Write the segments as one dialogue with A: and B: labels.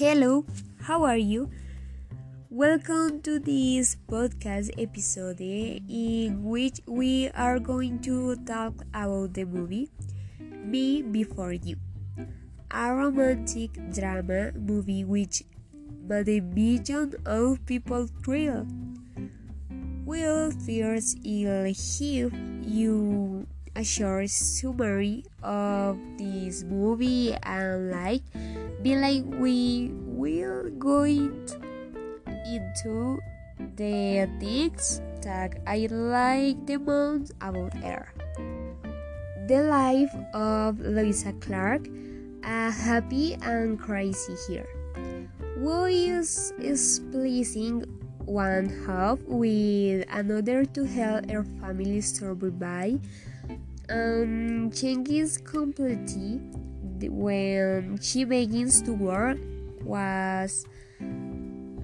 A: Hello, how are you? Welcome to this podcast episode in which we are going to talk about the movie Me Before You, a romantic drama movie which made a million of people thrill. Will first, give you a short summary of this movie and like be like we will go into the things that I like the most about her. The life of Louisa Clark, a happy and crazy here. Who is, is pleasing one half with another to help her family survive um, changes completely when she begins to work was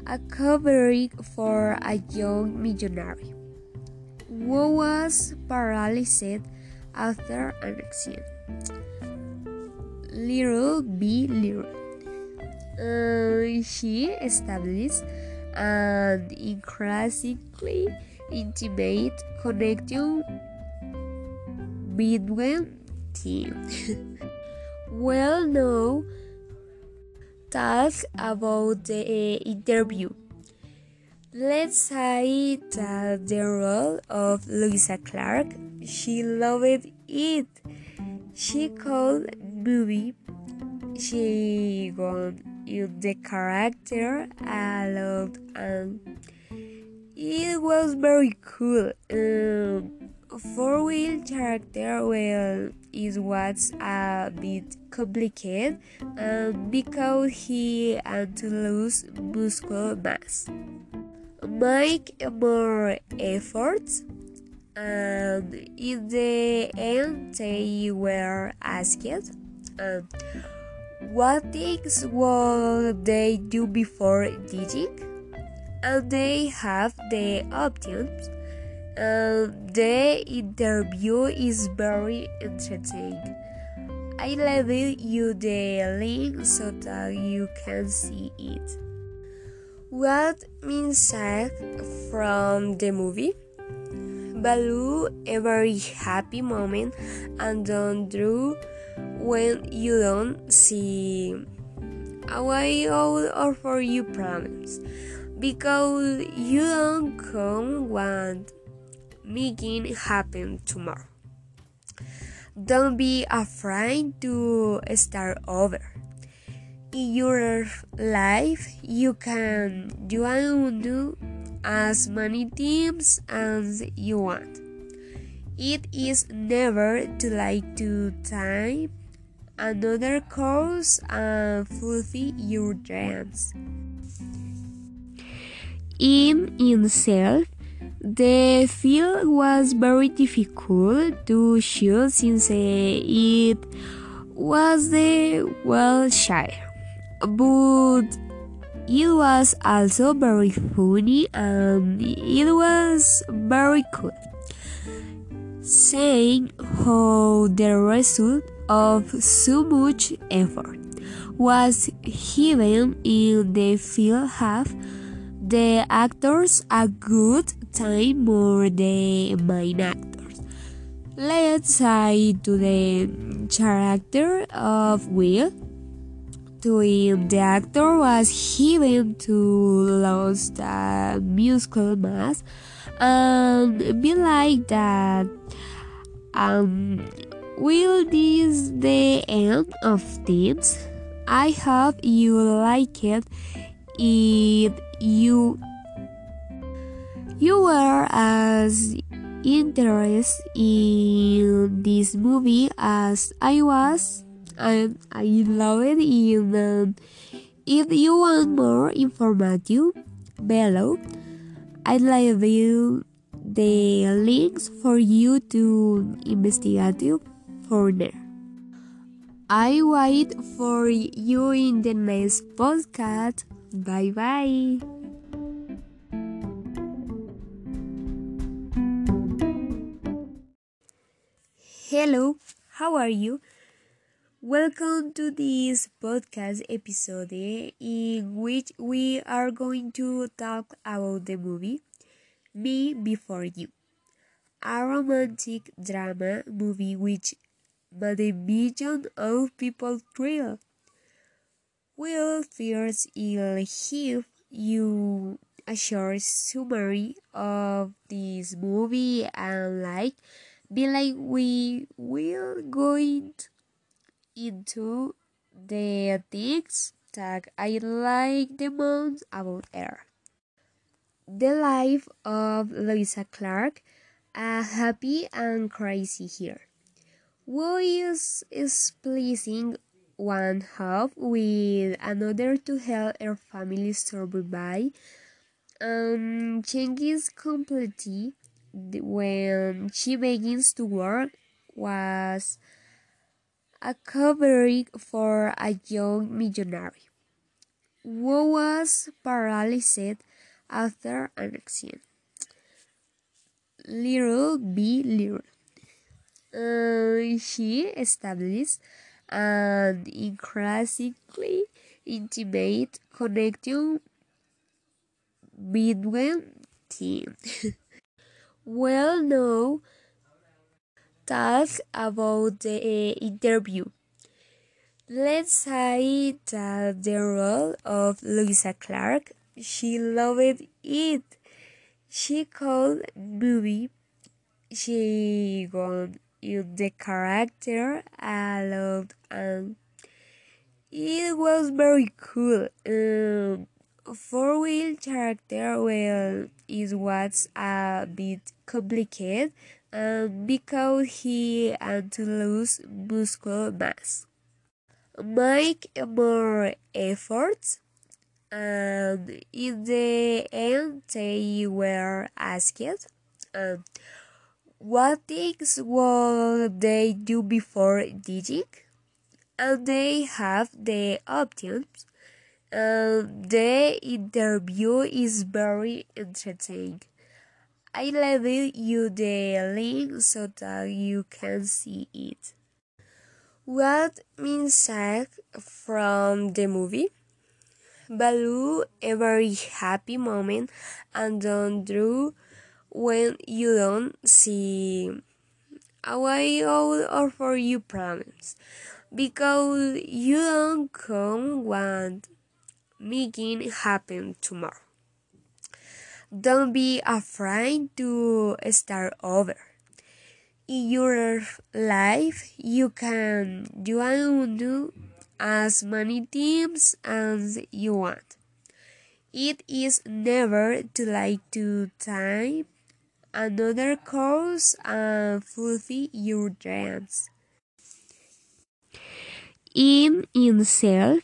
A: a covering for a young millionaire who was paralyzed after an accident. Little B. Little. Uh, she established an increasingly intimate connection between team. well, now talk about the uh, interview. Let's say that the role of Louisa Clark, she loved it. She called movie. She got in the character a lot and it was very cool. Um, four wheel character well is what's a bit complicated um, because he had to lose muscle mass. Make more efforts and in the end they were asked um, what things will they do before teaching? And they have the options um, the interview is very interesting. I leave you the link so that you can see it. What means from the movie? Value a very happy moment and don't do when you don't see a way out or for you problems because you don't come want making happen tomorrow. Don't be afraid to start over. In your life, you can do and do as many things as you want. It is never too late to time another course and fulfill your dreams. In itself, the film was very difficult to shoot since eh, it was the Wiltshire, but it was also very funny and it was very cool. Seeing how the result of so much effort was given in the film have the actors a good time more the main actors. Let's say to the character of Will. To him, the actor was given to lose the musical mass and be like that. Um, will this the end of things? I hope you like it. If you you were as interested in this movie as I was, and I loved it. And if you want more information below, I'd leave you the links for you to investigate further. I wait for you in the next podcast. Bye bye.
B: Hello, how are you?
A: Welcome to this podcast episode eh, in which we are going to talk about the movie Me Before You, a romantic drama movie which made a million of people thrill. Well, first I'll give you a short summary of this movie and like be like we will going into the things that I like the most about her. The life of Louisa Clark, a happy and crazy here. Who is, is pleasing one half with another to help her family survive and changes completely when she begins to work was a covering for a young millionaire who was paralyzed after an accident. Little B. Little. Uh, she established an increasingly intimate connection between team. well now talk about the uh, interview. Let's say that the role of Louisa Clark, she loved it. She called movie. She got in the character a lot and it was very cool. Um, four wheel character well it was a bit complicated um, because he had to lose muscle mass make more efforts and in the end they were asked um, what things will they do before digging and they have the options um, the interview is very interesting. I leave you the link so that you can see it. What means from the movie? Value a very happy moment and don't do when you don't see a way out or for your problems because you don't come want making happen tomorrow. Don't be afraid to start over. In your life, you can do and do as many things as you want. It is never too late to type another course uh, and fulfill your dreams. In itself,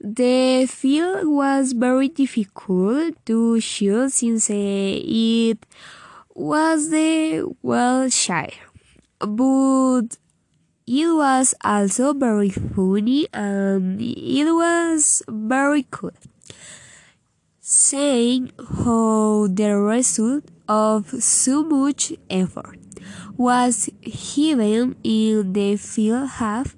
A: the film was very difficult to shoot since uh, it was uh, the Wiltshire, but it was also very funny and it was very cool. Saying how the result of so much effort was given in the film have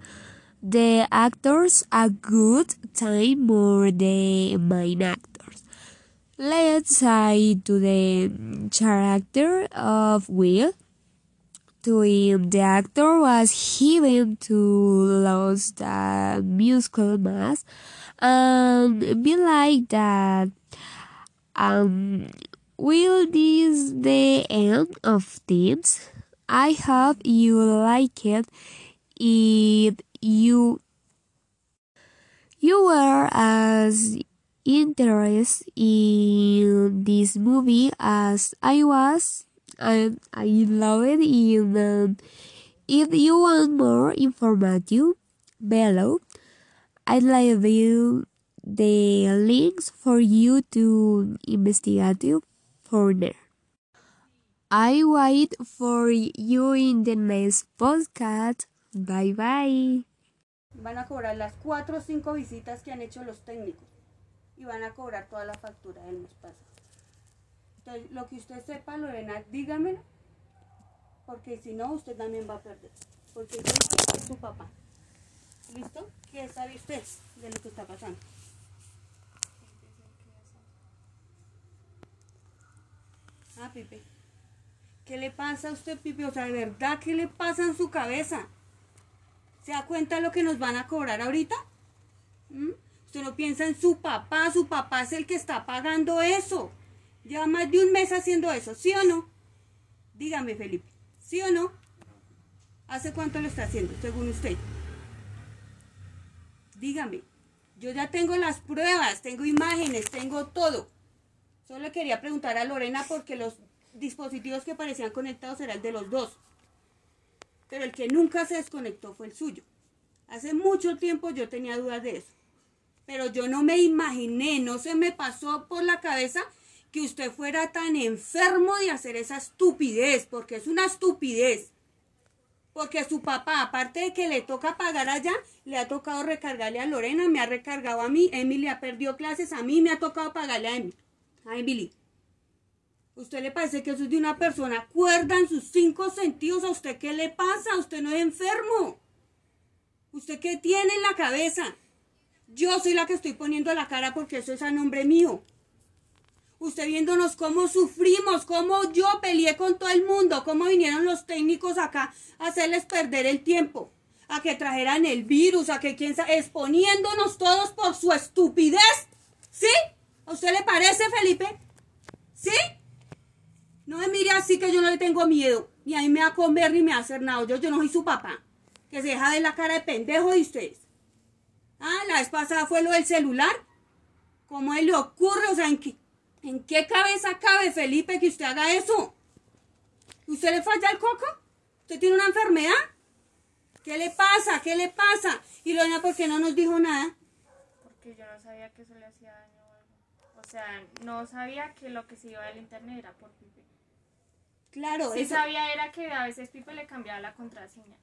A: the actors a good time more the main actors. Let's say to the character of Will. To him, the actor was given to lose the musical mass and be like that. Um, will this the end of things? I hope you like it. If you you were as interested in this movie as I was and I love it even if you want more information below I'd leave you the links for you to investigate I wait for you in the next podcast. Bye bye.
B: Van a cobrar las cuatro o cinco visitas que han hecho los técnicos y van a cobrar toda la factura del mes pasado. Entonces, lo que usted sepa, Lorena, dígamelo, porque si no, usted también va a perder. Porque yo soy su papá. ¿Listo? ¿Qué sabe usted de lo que está pasando? Ah, Pipe. ¿Qué le pasa a usted, Pipe? O sea, de verdad, ¿qué le pasa en su cabeza? ¿Se da cuenta lo que nos van a cobrar ahorita? ¿Mm? Usted no piensa en su papá, su papá es el que está pagando eso. Lleva más de un mes haciendo eso, ¿sí o no? Dígame, Felipe, ¿sí o no? ¿Hace cuánto lo está haciendo, según usted? Dígame, yo ya tengo las pruebas, tengo imágenes, tengo todo. Solo quería preguntar a Lorena porque los dispositivos que parecían conectados eran el de los dos. Pero el que nunca se desconectó fue el suyo. Hace mucho tiempo yo tenía dudas de eso. Pero yo no me imaginé, no se me pasó por la cabeza que usted fuera tan enfermo de hacer esa estupidez, porque es una estupidez. Porque su papá, aparte de que le toca pagar allá, le ha tocado recargarle a Lorena, me ha recargado a mí, Emily ha perdido clases, a mí me ha tocado pagarle a Emily. A Emily. ¿Usted le parece que eso es de una persona cuerda en sus cinco sentidos? ¿A usted qué le pasa? ¿Usted no es enfermo? ¿Usted qué tiene en la cabeza? Yo soy la que estoy poniendo la cara porque eso es a nombre mío. Usted viéndonos cómo sufrimos, cómo yo peleé con todo el mundo, cómo vinieron los técnicos acá a hacerles perder el tiempo, a que trajeran el virus, a que quién sabe, exponiéndonos todos por su estupidez. ¿Sí? ¿A usted le parece, Felipe? ¿Sí? No me mire así que yo no le tengo miedo. Ni a mí me va a comer ni me va a hacer nada. Yo, yo no soy su papá. Que se deja de la cara de pendejo de ustedes. Ah, la vez pasada fue lo del celular. ¿Cómo él le ocurre? O sea, ¿en qué, ¿en qué cabeza cabe, Felipe, que usted haga eso? ¿Usted le falla el coco? ¿Usted tiene una enfermedad? ¿Qué le pasa? ¿Qué le pasa? Y Lorena, ¿por qué no nos dijo nada?
C: Porque yo no sabía que eso le hacía daño o algo. O sea, no sabía que lo que se iba del internet era por Pipe.
B: Claro,
C: Sí
B: eso-
C: sabía era que a veces Pipe le cambiaba la contraseña.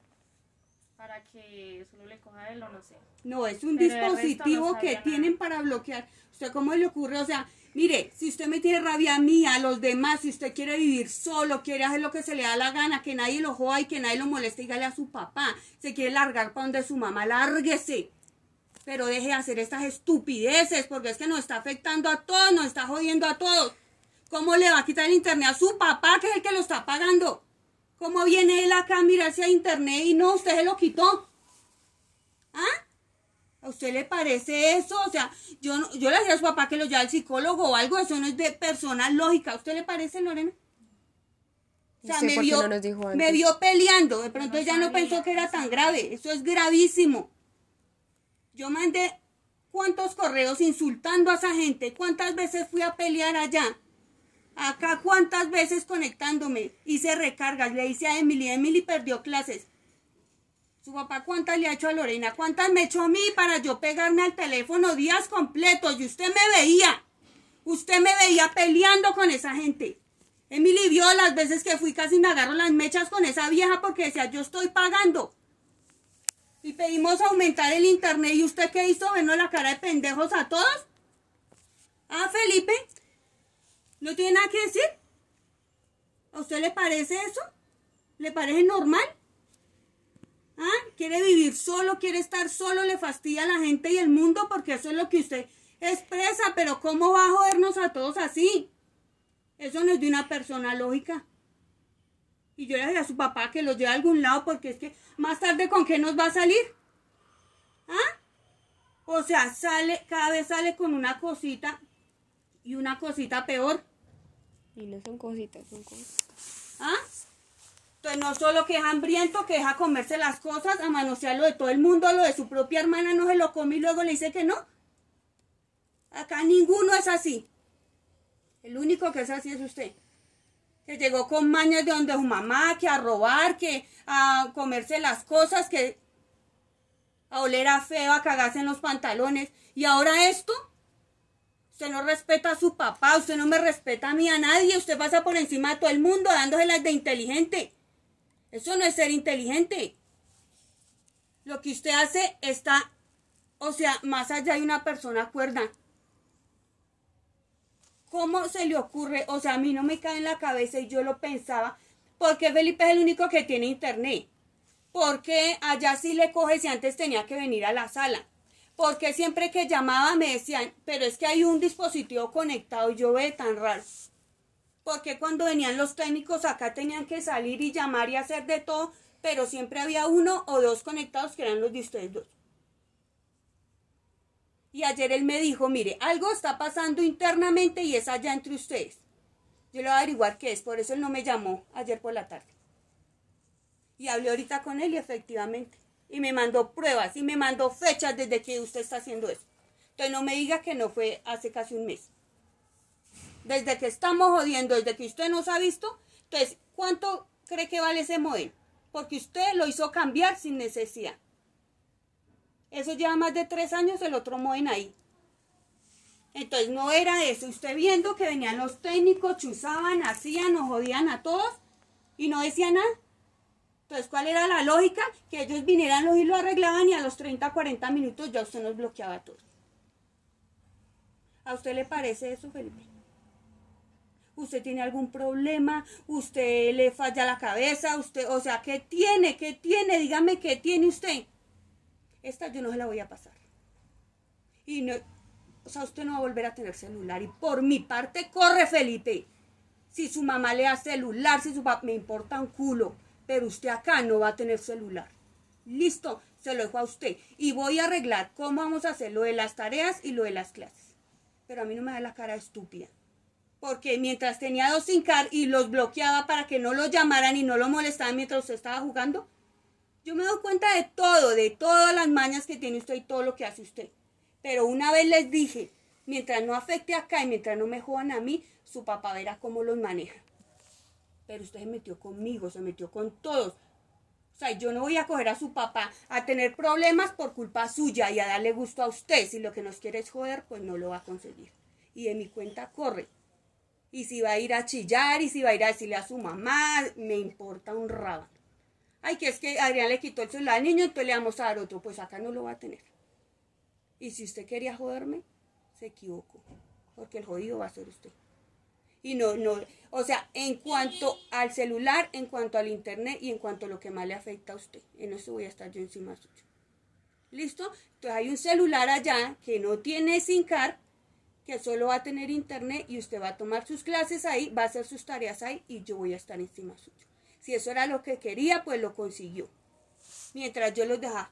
C: Para que solo le coja él o no sé.
B: No, es un
C: Pero
B: dispositivo
C: no
B: que tienen para bloquear. ¿Usted cómo le ocurre? O sea, mire, si usted me tiene rabia a mí, a los demás, si usted quiere vivir solo, quiere hacer lo que se le da la gana, que nadie lo joda y que nadie lo moleste, dígale a su papá. Se quiere largar para donde su mamá, lárguese. Pero deje de hacer estas estupideces, porque es que nos está afectando a todos, nos está jodiendo a todos. ¿Cómo le va a quitar el internet a su papá, que es el que lo está pagando? ¿Cómo viene él acá a mirarse a internet y no, usted se lo quitó? ¿Ah? ¿A usted le parece eso? O sea, yo, no- yo le decía a su papá que lo lleve al psicólogo o algo, eso no es de persona lógica. ¿A usted le parece, Lorena? O sea,
A: ¿Usted
B: me vio,
A: no
B: me vio peleando, de pronto
C: no
B: ella no pensó que era tan grave, eso es gravísimo. Yo mandé cuántos correos insultando a esa gente, cuántas veces fui a pelear allá, acá cuántas veces conectándome, hice recargas, le hice a Emily, Emily perdió clases. Su papá cuántas le ha hecho a Lorena, cuántas me echó a mí para yo pegarme al teléfono días completos y usted me veía, usted me veía peleando con esa gente. Emily vio las veces que fui casi me agarro las mechas con esa vieja porque decía yo estoy pagando. Y pedimos aumentar el internet y usted qué hizo, vernos la cara de pendejos a todos. Ah, Felipe, ¿no tiene nada que decir? ¿A usted le parece eso? ¿Le parece normal? ¿Ah? ¿Quiere vivir solo? ¿Quiere estar solo? ¿Le fastidia a la gente y el mundo? Porque eso es lo que usted expresa, pero ¿cómo va a jodernos a todos así? Eso no es de una persona lógica. Y yo le dije a su papá que los lleve a algún lado porque es que más tarde con qué nos va a salir. ¿Ah? O sea, sale, cada vez sale con una cosita y una cosita peor.
A: Y no son cositas, son cosas.
B: ¿Ah? Entonces no solo que es hambriento, que deja comerse las cosas, a manosear lo de todo el mundo, lo de su propia hermana no se lo come y luego le dice que no. Acá ninguno es así. El único que es así es usted. Que llegó con mañas de donde su mamá, que a robar, que a comerse las cosas, que a oler a feo, a cagarse en los pantalones. Y ahora esto, usted no respeta a su papá, usted no me respeta a mí, a nadie, usted pasa por encima de todo el mundo dándoselas de inteligente. Eso no es ser inteligente. Lo que usted hace está, o sea, más allá de una persona cuerda. ¿Cómo se le ocurre? O sea, a mí no me cae en la cabeza y yo lo pensaba, porque Felipe es el único que tiene internet. Porque allá sí le coge si antes tenía que venir a la sala. Porque siempre que llamaba me decían, pero es que hay un dispositivo conectado y yo ve tan raro. Porque cuando venían los técnicos acá tenían que salir y llamar y hacer de todo, pero siempre había uno o dos conectados que eran los de ustedes dos. Y ayer él me dijo, mire, algo está pasando internamente y es allá entre ustedes. Yo le voy a averiguar qué es, por eso él no me llamó ayer por la tarde. Y hablé ahorita con él y efectivamente. Y me mandó pruebas y me mandó fechas desde que usted está haciendo eso. Entonces no me diga que no fue hace casi un mes. Desde que estamos jodiendo, desde que usted nos ha visto, entonces, ¿cuánto cree que vale ese modelo? Porque usted lo hizo cambiar sin necesidad. Eso lleva más de tres años el otro modem ahí. Entonces no era eso. Usted viendo que venían los técnicos, chuzaban, hacían, nos jodían a todos y no decía nada. Entonces, ¿cuál era la lógica? Que ellos vinieran y lo arreglaban y a los 30, 40 minutos ya usted nos bloqueaba a todos. ¿A usted le parece eso, Felipe? ¿Usted tiene algún problema? ¿Usted le falla la cabeza? ¿Usted, o sea, qué tiene? ¿Qué tiene? Dígame qué tiene usted. Esta yo no se la voy a pasar. Y no, o sea, usted no va a volver a tener celular. Y por mi parte, corre Felipe. Si su mamá le da celular, si su papá, me importa un culo. Pero usted acá no va a tener celular. Listo, se lo dejo a usted. Y voy a arreglar cómo vamos a hacer lo de las tareas y lo de las clases. Pero a mí no me da la cara estúpida. Porque mientras tenía dos sin car y los bloqueaba para que no lo llamaran y no lo molestaban mientras usted estaba jugando, yo me doy cuenta de todo, de todas las mañas que tiene usted y todo lo que hace usted. Pero una vez les dije, mientras no afecte acá y mientras no me jodan a mí, su papá verá cómo los maneja. Pero usted se metió conmigo, se metió con todos. O sea, yo no voy a coger a su papá a tener problemas por culpa suya y a darle gusto a usted. Si lo que nos quiere es joder, pues no lo va a conseguir. Y de mi cuenta corre. Y si va a ir a chillar y si va a ir a decirle a su mamá, me importa un rábano. Ay, que es que Adrián le quitó el celular al niño, entonces le vamos a dar otro. Pues acá no lo va a tener. Y si usted quería joderme, se equivocó. Porque el jodido va a ser usted. Y no, no, o sea, en cuanto al celular, en cuanto al internet y en cuanto a lo que más le afecta a usted. En eso voy a estar yo encima suyo. ¿Listo? Entonces hay un celular allá que no tiene SIM card, que solo va a tener internet y usted va a tomar sus clases ahí, va a hacer sus tareas ahí y yo voy a estar encima suyo. Si eso era lo que quería, pues lo consiguió. Mientras yo los dejaba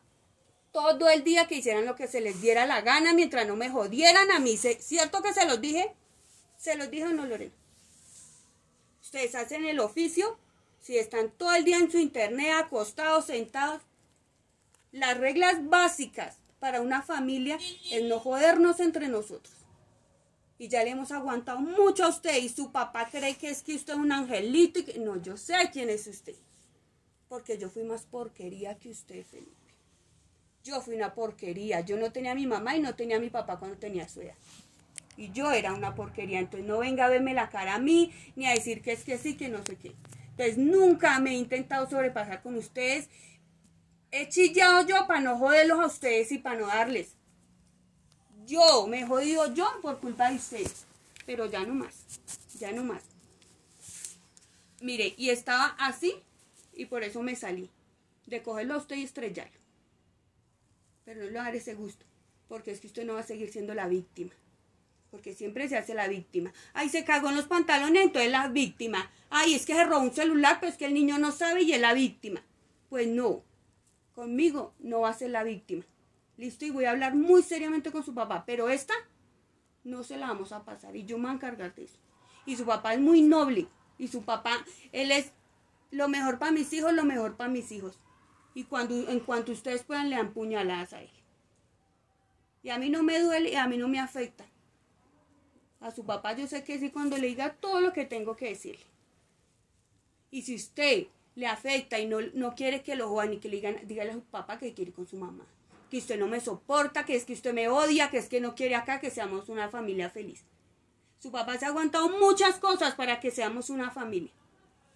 B: todo el día que hicieran lo que se les diera la gana, mientras no me jodieran a mí. ¿Cierto que se los dije? ¿Se los dije o no, Lorena? Ustedes hacen el oficio, si están todo el día en su internet, acostados, sentados. Las reglas básicas para una familia es no jodernos entre nosotros. Y ya le hemos aguantado mucho a usted y su papá cree que es que usted es un angelito y que no, yo sé quién es usted. Porque yo fui más porquería que usted, Felipe. Yo fui una porquería. Yo no tenía a mi mamá y no tenía a mi papá cuando tenía su edad. Y yo era una porquería. Entonces no venga a verme la cara a mí ni a decir que es que sí, que no sé qué. Entonces nunca me he intentado sobrepasar con ustedes. He chillado yo para no joderlos a ustedes y para no darles. Yo me he jodido yo por culpa de ustedes. Pero ya no más. Ya no más. Mire, y estaba así y por eso me salí. De cogerlo usted y estrellarlo. Pero no le daré ese gusto. Porque es que usted no va a seguir siendo la víctima. Porque siempre se hace la víctima. Ay, se cagó en los pantalones, entonces la víctima. Ay, es que se robó un celular, pero es que el niño no sabe y es la víctima. Pues no. Conmigo no va a ser la víctima. Listo, y voy a hablar muy seriamente con su papá, pero esta no se la vamos a pasar y yo me voy a encargar de eso. Y su papá es muy noble y su papá, él es lo mejor para mis hijos, lo mejor para mis hijos. Y cuando, en cuanto ustedes puedan, le dan puñaladas a él. Y a mí no me duele y a mí no me afecta. A su papá yo sé que sí cuando le diga todo lo que tengo que decirle. Y si usted le afecta y no, no quiere que lo jodan y que le digan, dígale a su papá que quiere con su mamá que usted no me soporta, que es que usted me odia, que es que no quiere acá que seamos una familia feliz. Su papá se ha aguantado muchas cosas para que seamos una familia.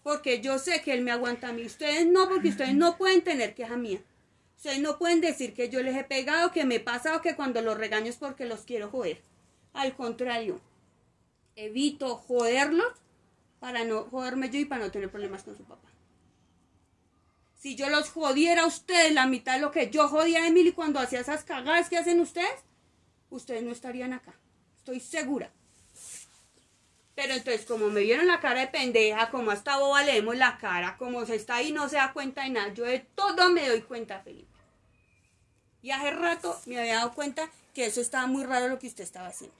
B: Porque yo sé que él me aguanta a mí. Ustedes no, porque ustedes no pueden tener queja mía. Ustedes no pueden decir que yo les he pegado, que me he pasado, que cuando los regaño es porque los quiero joder. Al contrario, evito joderlos para no joderme yo y para no tener problemas con su papá. Si yo los jodiera a ustedes la mitad de lo que yo jodía a Emily cuando hacía esas cagadas que hacen ustedes, ustedes no estarían acá. Estoy segura. Pero entonces, como me vieron la cara de pendeja, como hasta boba leemos la cara, como se está ahí no se da cuenta de nada, yo de todo me doy cuenta, Felipe. Y hace rato me había dado cuenta que eso estaba muy raro lo que usted estaba haciendo.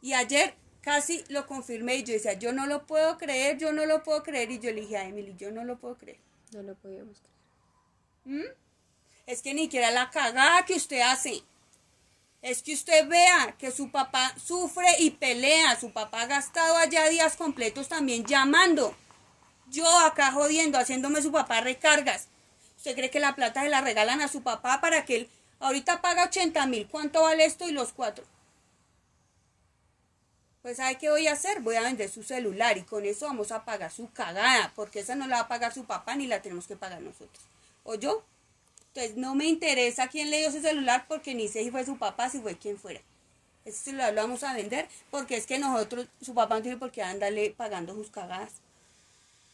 B: Y ayer casi lo confirmé y yo decía, yo no lo puedo creer, yo no lo puedo creer. Y yo le dije a Emily, yo no lo puedo creer.
A: No lo podíamos creer.
B: ¿Mm? Es que ni siquiera la cagada que usted hace. Es que usted vea que su papá sufre y pelea. Su papá ha gastado allá días completos también llamando. Yo acá jodiendo, haciéndome su papá recargas. ¿Usted cree que la plata se la regalan a su papá para que él ahorita paga 80 mil? ¿Cuánto vale esto y los cuatro? Pues ¿sabe qué voy a hacer? Voy a vender su celular y con eso vamos a pagar su cagada, porque esa no la va a pagar su papá ni la tenemos que pagar nosotros. ¿O yo? Entonces no me interesa quién le dio ese celular porque ni sé si fue su papá, si fue quien fuera. Ese celular lo vamos a vender porque es que nosotros, su papá no tiene por qué andarle pagando sus cagadas.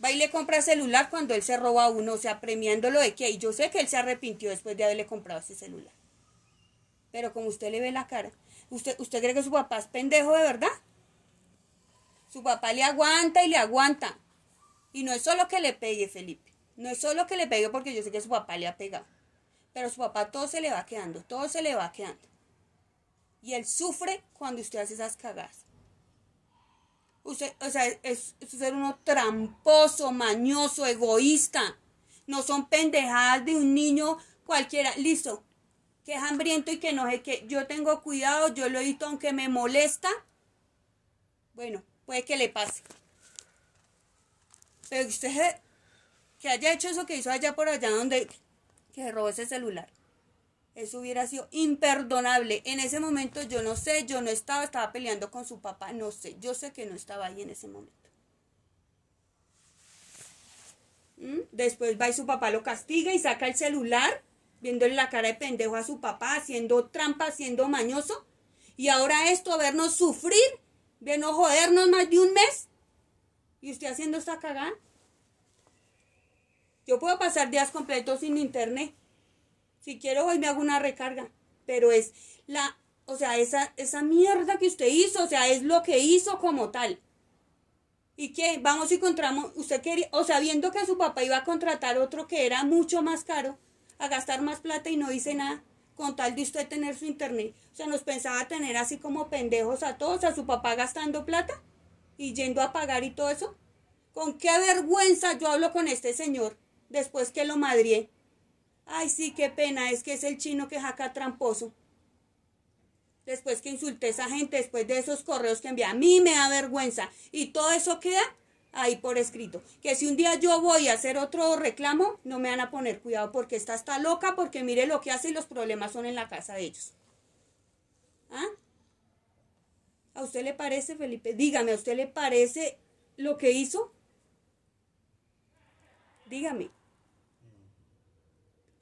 B: Va y le compra celular cuando él se roba a uno, o sea, premiándolo de que, y yo sé que él se arrepintió después de haberle comprado ese celular. Pero como usted le ve la cara, ¿usted, usted cree que su papá es pendejo de verdad? Su papá le aguanta y le aguanta. Y no es solo que le pegue, Felipe. No es solo que le pegue porque yo sé que su papá le ha pegado. Pero su papá todo se le va quedando, todo se le va quedando. Y él sufre cuando usted hace esas cagadas. Usted, o sea, es, es ser uno tramposo, mañoso, egoísta. No son pendejadas de un niño cualquiera. Listo. Que es hambriento y que no sé que yo tengo cuidado, yo lo edito aunque me molesta. Bueno, puede que le pase. Pero usted que haya hecho eso que hizo allá por allá donde que robó ese celular. Eso hubiera sido imperdonable. En ese momento yo no sé, yo no estaba, estaba peleando con su papá, no sé, yo sé que no estaba ahí en ese momento. ¿Mm? Después va y su papá lo castiga y saca el celular, viéndole la cara de pendejo a su papá, haciendo trampa, haciendo mañoso. Y ahora esto, vernos sufrir, vernos jodernos más de un mes. Y usted haciendo esta cagada. Yo puedo pasar días completos sin internet. Si quiero hoy me hago una recarga. Pero es la, o sea, esa, esa mierda que usted hizo, o sea, es lo que hizo como tal. ¿Y qué? Vamos y encontramos, usted quería, o sea, viendo que su papá iba a contratar otro que era mucho más caro, a gastar más plata y no dice nada, con tal de usted tener su internet. O sea, nos pensaba tener así como pendejos a todos, a su papá gastando plata y yendo a pagar y todo eso. ¿Con qué vergüenza yo hablo con este señor después que lo madrié? Ay, sí, qué pena, es que es el chino que jaca tramposo. Después que insulté a esa gente, después de esos correos que envié, a mí me da vergüenza. Y todo eso queda ahí por escrito. Que si un día yo voy a hacer otro reclamo, no me van a poner cuidado porque esta está loca, porque mire lo que hace y los problemas son en la casa de ellos. ¿Ah? ¿A usted le parece, Felipe? Dígame, ¿a usted le parece lo que hizo? Dígame.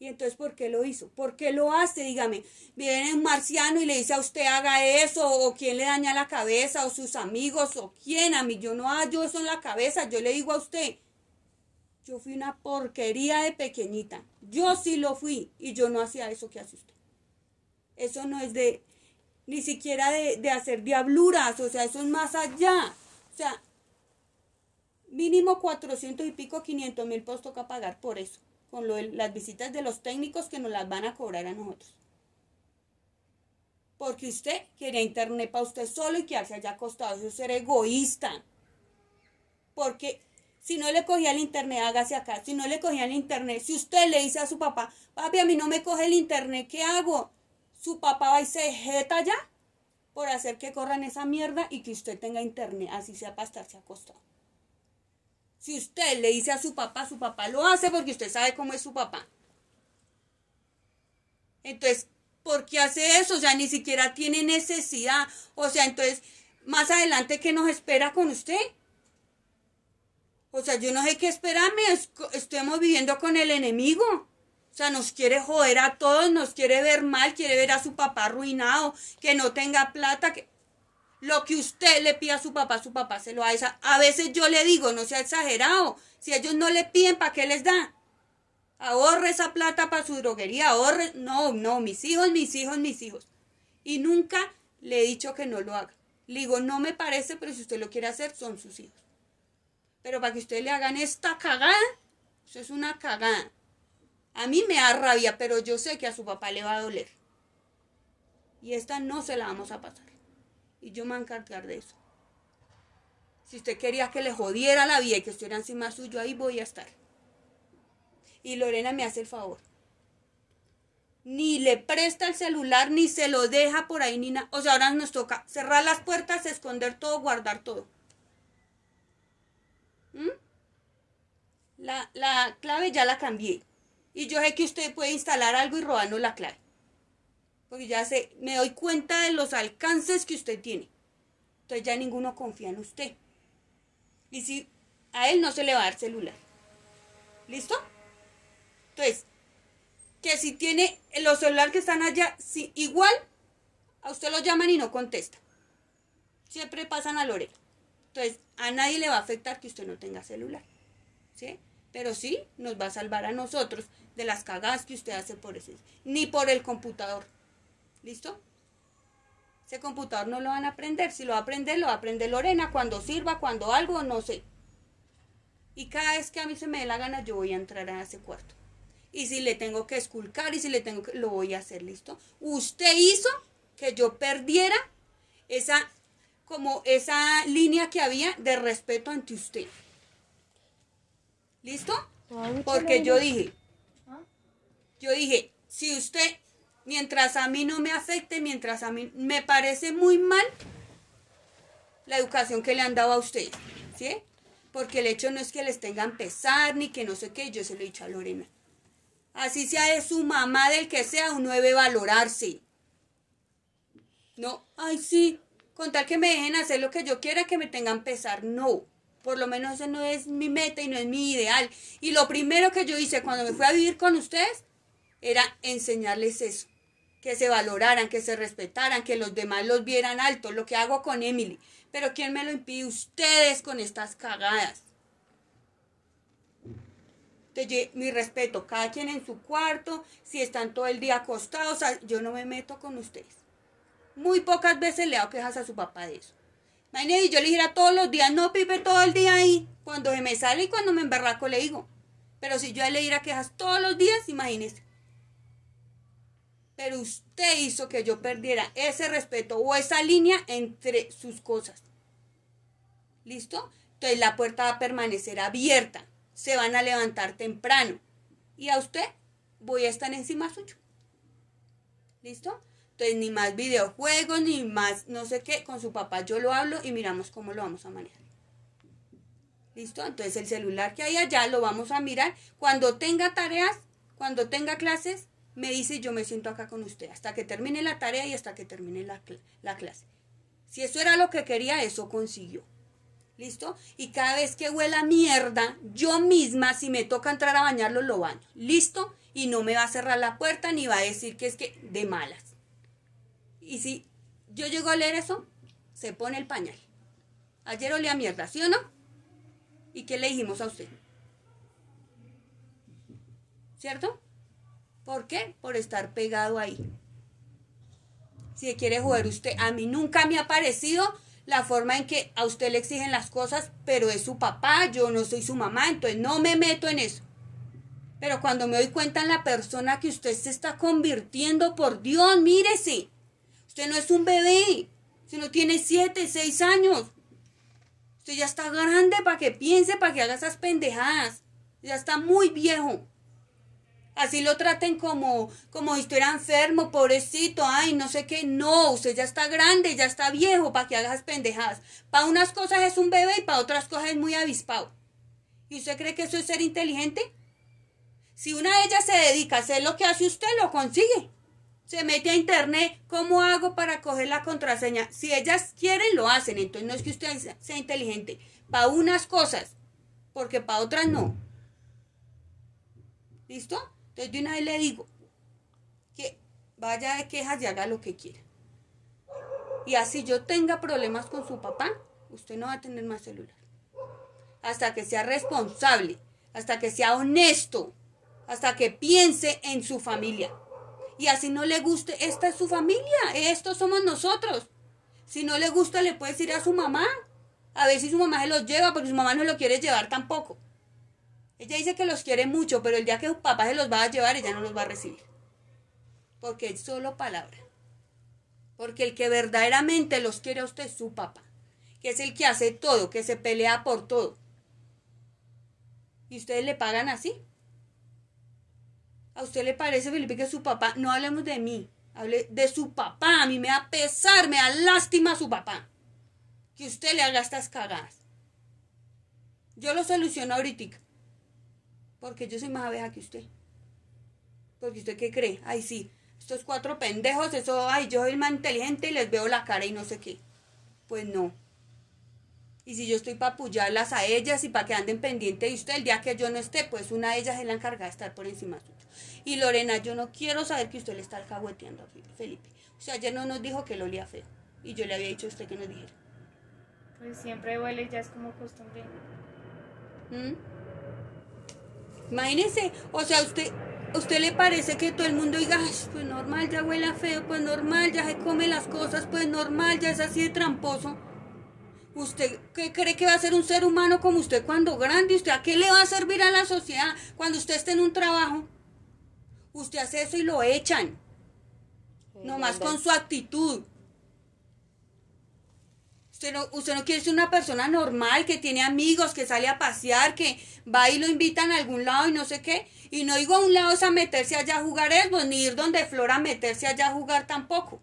B: Y entonces, ¿por qué lo hizo? ¿Por qué lo hace? Dígame, viene un marciano y le dice a usted haga eso, o quién le daña la cabeza, o sus amigos, o quién. A mí yo no hallo eso en la cabeza. Yo le digo a usted, yo fui una porquería de pequeñita. Yo sí lo fui y yo no hacía eso que hace usted. Eso no es de, ni siquiera de, de hacer diabluras, o sea, eso es más allá. O sea, mínimo 400 y pico, 500 mil pesos toca pagar por eso con las visitas de los técnicos que nos las van a cobrar a nosotros. Porque usted quería internet para usted solo y que se haya acostado. Eso es ser egoísta. Porque si no le cogía el internet, hágase acá. Si no le cogía el internet, si usted le dice a su papá, papi, a mí no me coge el internet, ¿qué hago? Su papá va y se jeta ya por hacer que corran esa mierda y que usted tenga internet, así sea para estarse acostado. Si usted le dice a su papá, su papá lo hace porque usted sabe cómo es su papá. Entonces, ¿por qué hace eso? O sea, ni siquiera tiene necesidad. O sea, entonces, más adelante, ¿qué nos espera con usted? O sea, yo no sé qué esperarme. Estamos viviendo con el enemigo. O sea, nos quiere joder a todos, nos quiere ver mal, quiere ver a su papá arruinado, que no tenga plata. Que... Lo que usted le pide a su papá, su papá se lo da. Esa. A veces yo le digo, no sea exagerado. Si ellos no le piden, ¿para qué les da? Ahorre esa plata para su droguería, ahorre. No, no, mis hijos, mis hijos, mis hijos. Y nunca le he dicho que no lo haga. Le digo, no me parece, pero si usted lo quiere hacer, son sus hijos. Pero para que ustedes le hagan esta cagada, eso es una cagada. A mí me da rabia, pero yo sé que a su papá le va a doler. Y esta no se la vamos a pasar. Y yo me voy a encargar de eso. Si usted quería que le jodiera la vida y que estuviera encima suyo, ahí voy a estar. Y Lorena me hace el favor. Ni le presta el celular, ni se lo deja por ahí, ni nada. O sea, ahora nos toca cerrar las puertas, esconder todo, guardar todo. ¿Mm? La, la clave ya la cambié. Y yo sé que usted puede instalar algo y robarnos la clave. Porque ya sé, me doy cuenta de los alcances que usted tiene. Entonces ya ninguno confía en usted. Y si a él no se le va a dar celular. ¿Listo? Entonces, que si tiene los celulares que están allá, si, igual a usted lo llaman y no contesta. Siempre pasan a Lorena. Entonces, a nadie le va a afectar que usted no tenga celular. ¿Sí? Pero sí nos va a salvar a nosotros de las cagadas que usted hace por ese, ni por el computador. ¿Listo? Ese computador no lo van a aprender. Si lo va a aprender, lo va a aprender Lorena cuando sirva, cuando algo, no sé. Y cada vez que a mí se me dé la gana, yo voy a entrar a ese cuarto. Y si le tengo que esculcar y si le tengo que, lo voy a hacer, ¿listo? Usted hizo que yo perdiera esa, como esa línea que había de respeto ante usted. ¿Listo? Porque yo dije, yo dije, si usted, mientras a mí no me afecte, mientras a mí me parece muy mal la educación que le han dado a usted, ¿sí? Porque el hecho no es que les tengan pesar ni que no sé qué, yo se lo he dicho a Lorena. Así sea de su mamá, del que sea, uno debe valorarse. No, ay sí, con tal que me dejen hacer lo que yo quiera, que me tengan pesar, no. Por lo menos ese no es mi meta y no es mi ideal. Y lo primero que yo hice cuando me fui a vivir con ustedes era enseñarles eso. Que se valoraran, que se respetaran, que los demás los vieran alto, lo que hago con Emily. Pero ¿quién me lo impide? Ustedes con estas cagadas. Entonces, mi respeto, cada quien en su cuarto, si están todo el día acostados, yo no me meto con ustedes. Muy pocas veces le hago quejas a su papá de eso. Imagínate, yo le dijera todos los días, no, Pipe, todo el día ahí. Cuando se me sale y cuando me emberraco le digo. Pero si yo le diera quejas todos los días, imagínese. Pero usted hizo que yo perdiera ese respeto o esa línea entre sus cosas. ¿Listo? Entonces la puerta va a permanecer abierta. Se van a levantar temprano. Y a usted voy a estar encima suyo. ¿Listo? Entonces, ni más videojuegos, ni más no sé qué. Con su papá yo lo hablo y miramos cómo lo vamos a manejar. ¿Listo? Entonces, el celular que hay allá lo vamos a mirar. Cuando tenga tareas, cuando tenga clases, me dice yo me siento acá con usted. Hasta que termine la tarea y hasta que termine la, la clase. Si eso era lo que quería, eso consiguió. ¿Listo? Y cada vez que huela mierda, yo misma, si me toca entrar a bañarlo, lo baño. ¿Listo? Y no me va a cerrar la puerta ni va a decir que es que de malas. Y si yo llego a leer eso, se pone el pañal. Ayer olía mierda, ¿sí o no? ¿Y qué le dijimos a usted? ¿Cierto? ¿Por qué? Por estar pegado ahí. Si quiere jugar usted, a mí nunca me ha parecido la forma en que a usted le exigen las cosas, pero es su papá, yo no soy su mamá, entonces no me meto en eso. Pero cuando me doy cuenta en la persona que usted se está convirtiendo, por Dios, mírese. Usted no es un bebé. Usted no tiene siete, seis años. Usted ya está grande para que piense, para que haga esas pendejadas. Ya está muy viejo. Así lo traten como, como si estuviera enfermo, pobrecito, ay, no sé qué. No, usted ya está grande, ya está viejo para que haga esas pendejadas. Para unas cosas es un bebé y para otras cosas es muy avispado. ¿Y usted cree que eso es ser inteligente? Si una de ellas se dedica a hacer lo que hace usted, lo consigue se mete a internet, ¿cómo hago para coger la contraseña? Si ellas quieren, lo hacen, entonces no es que usted sea inteligente, para unas cosas, porque para otras no. ¿Listo? Entonces de una vez le digo que vaya de quejas y haga lo que quiera. Y así yo tenga problemas con su papá, usted no va a tener más celular. Hasta que sea responsable, hasta que sea honesto, hasta que piense en su familia. Y así no le guste, esta es su familia, estos somos nosotros. Si no le gusta, le puede decir a su mamá. A ver si su mamá se los lleva, porque su mamá no lo quiere llevar tampoco. Ella dice que los quiere mucho, pero el día que su papá se los va a llevar, ella no los va a recibir. Porque es solo palabra. Porque el que verdaderamente los quiere a usted es su papá. Que es el que hace todo, que se pelea por todo. ¿Y ustedes le pagan así? ¿A usted le parece, Felipe, que su papá, no hablemos de mí, hable de su papá, a mí me da pesar, me da lástima a su papá, que usted le haga estas cagadas. Yo lo soluciono ahorita, porque yo soy más abeja que usted. Porque usted qué cree, ay sí, estos cuatro pendejos, eso, ay, yo soy más inteligente y les veo la cara y no sé qué. Pues no. Y si yo estoy para apoyarlas a ellas y para que anden pendiente de usted, el día que yo no esté, pues una de ellas es la encargada de estar por encima suyo. Y Lorena, yo no quiero saber que usted le está alcahueteando a Felipe. O sea, ayer no nos dijo que lo olía feo. Y yo le había dicho a usted que nos dijera.
C: Pues siempre huele ya es como costumbre.
B: ¿Mm? Imagínese, o sea, usted, usted le parece que todo el mundo diga, "Ay, pues normal, ya huele feo, pues normal, ya se come las cosas, pues normal, ya es así de tramposo. ¿Usted qué cree que va a ser un ser humano como usted cuando grande? ¿Usted a qué le va a servir a la sociedad cuando usted esté en un trabajo? Usted hace eso y lo echan. Nomás con su actitud. Usted no, quiere ser una persona normal, que tiene amigos, que sale a pasear, que va y lo invitan a algún lado y no sé qué. Y no digo a un lado es a meterse allá a jugar Xbox, ni ir donde Flora a meterse allá a jugar tampoco.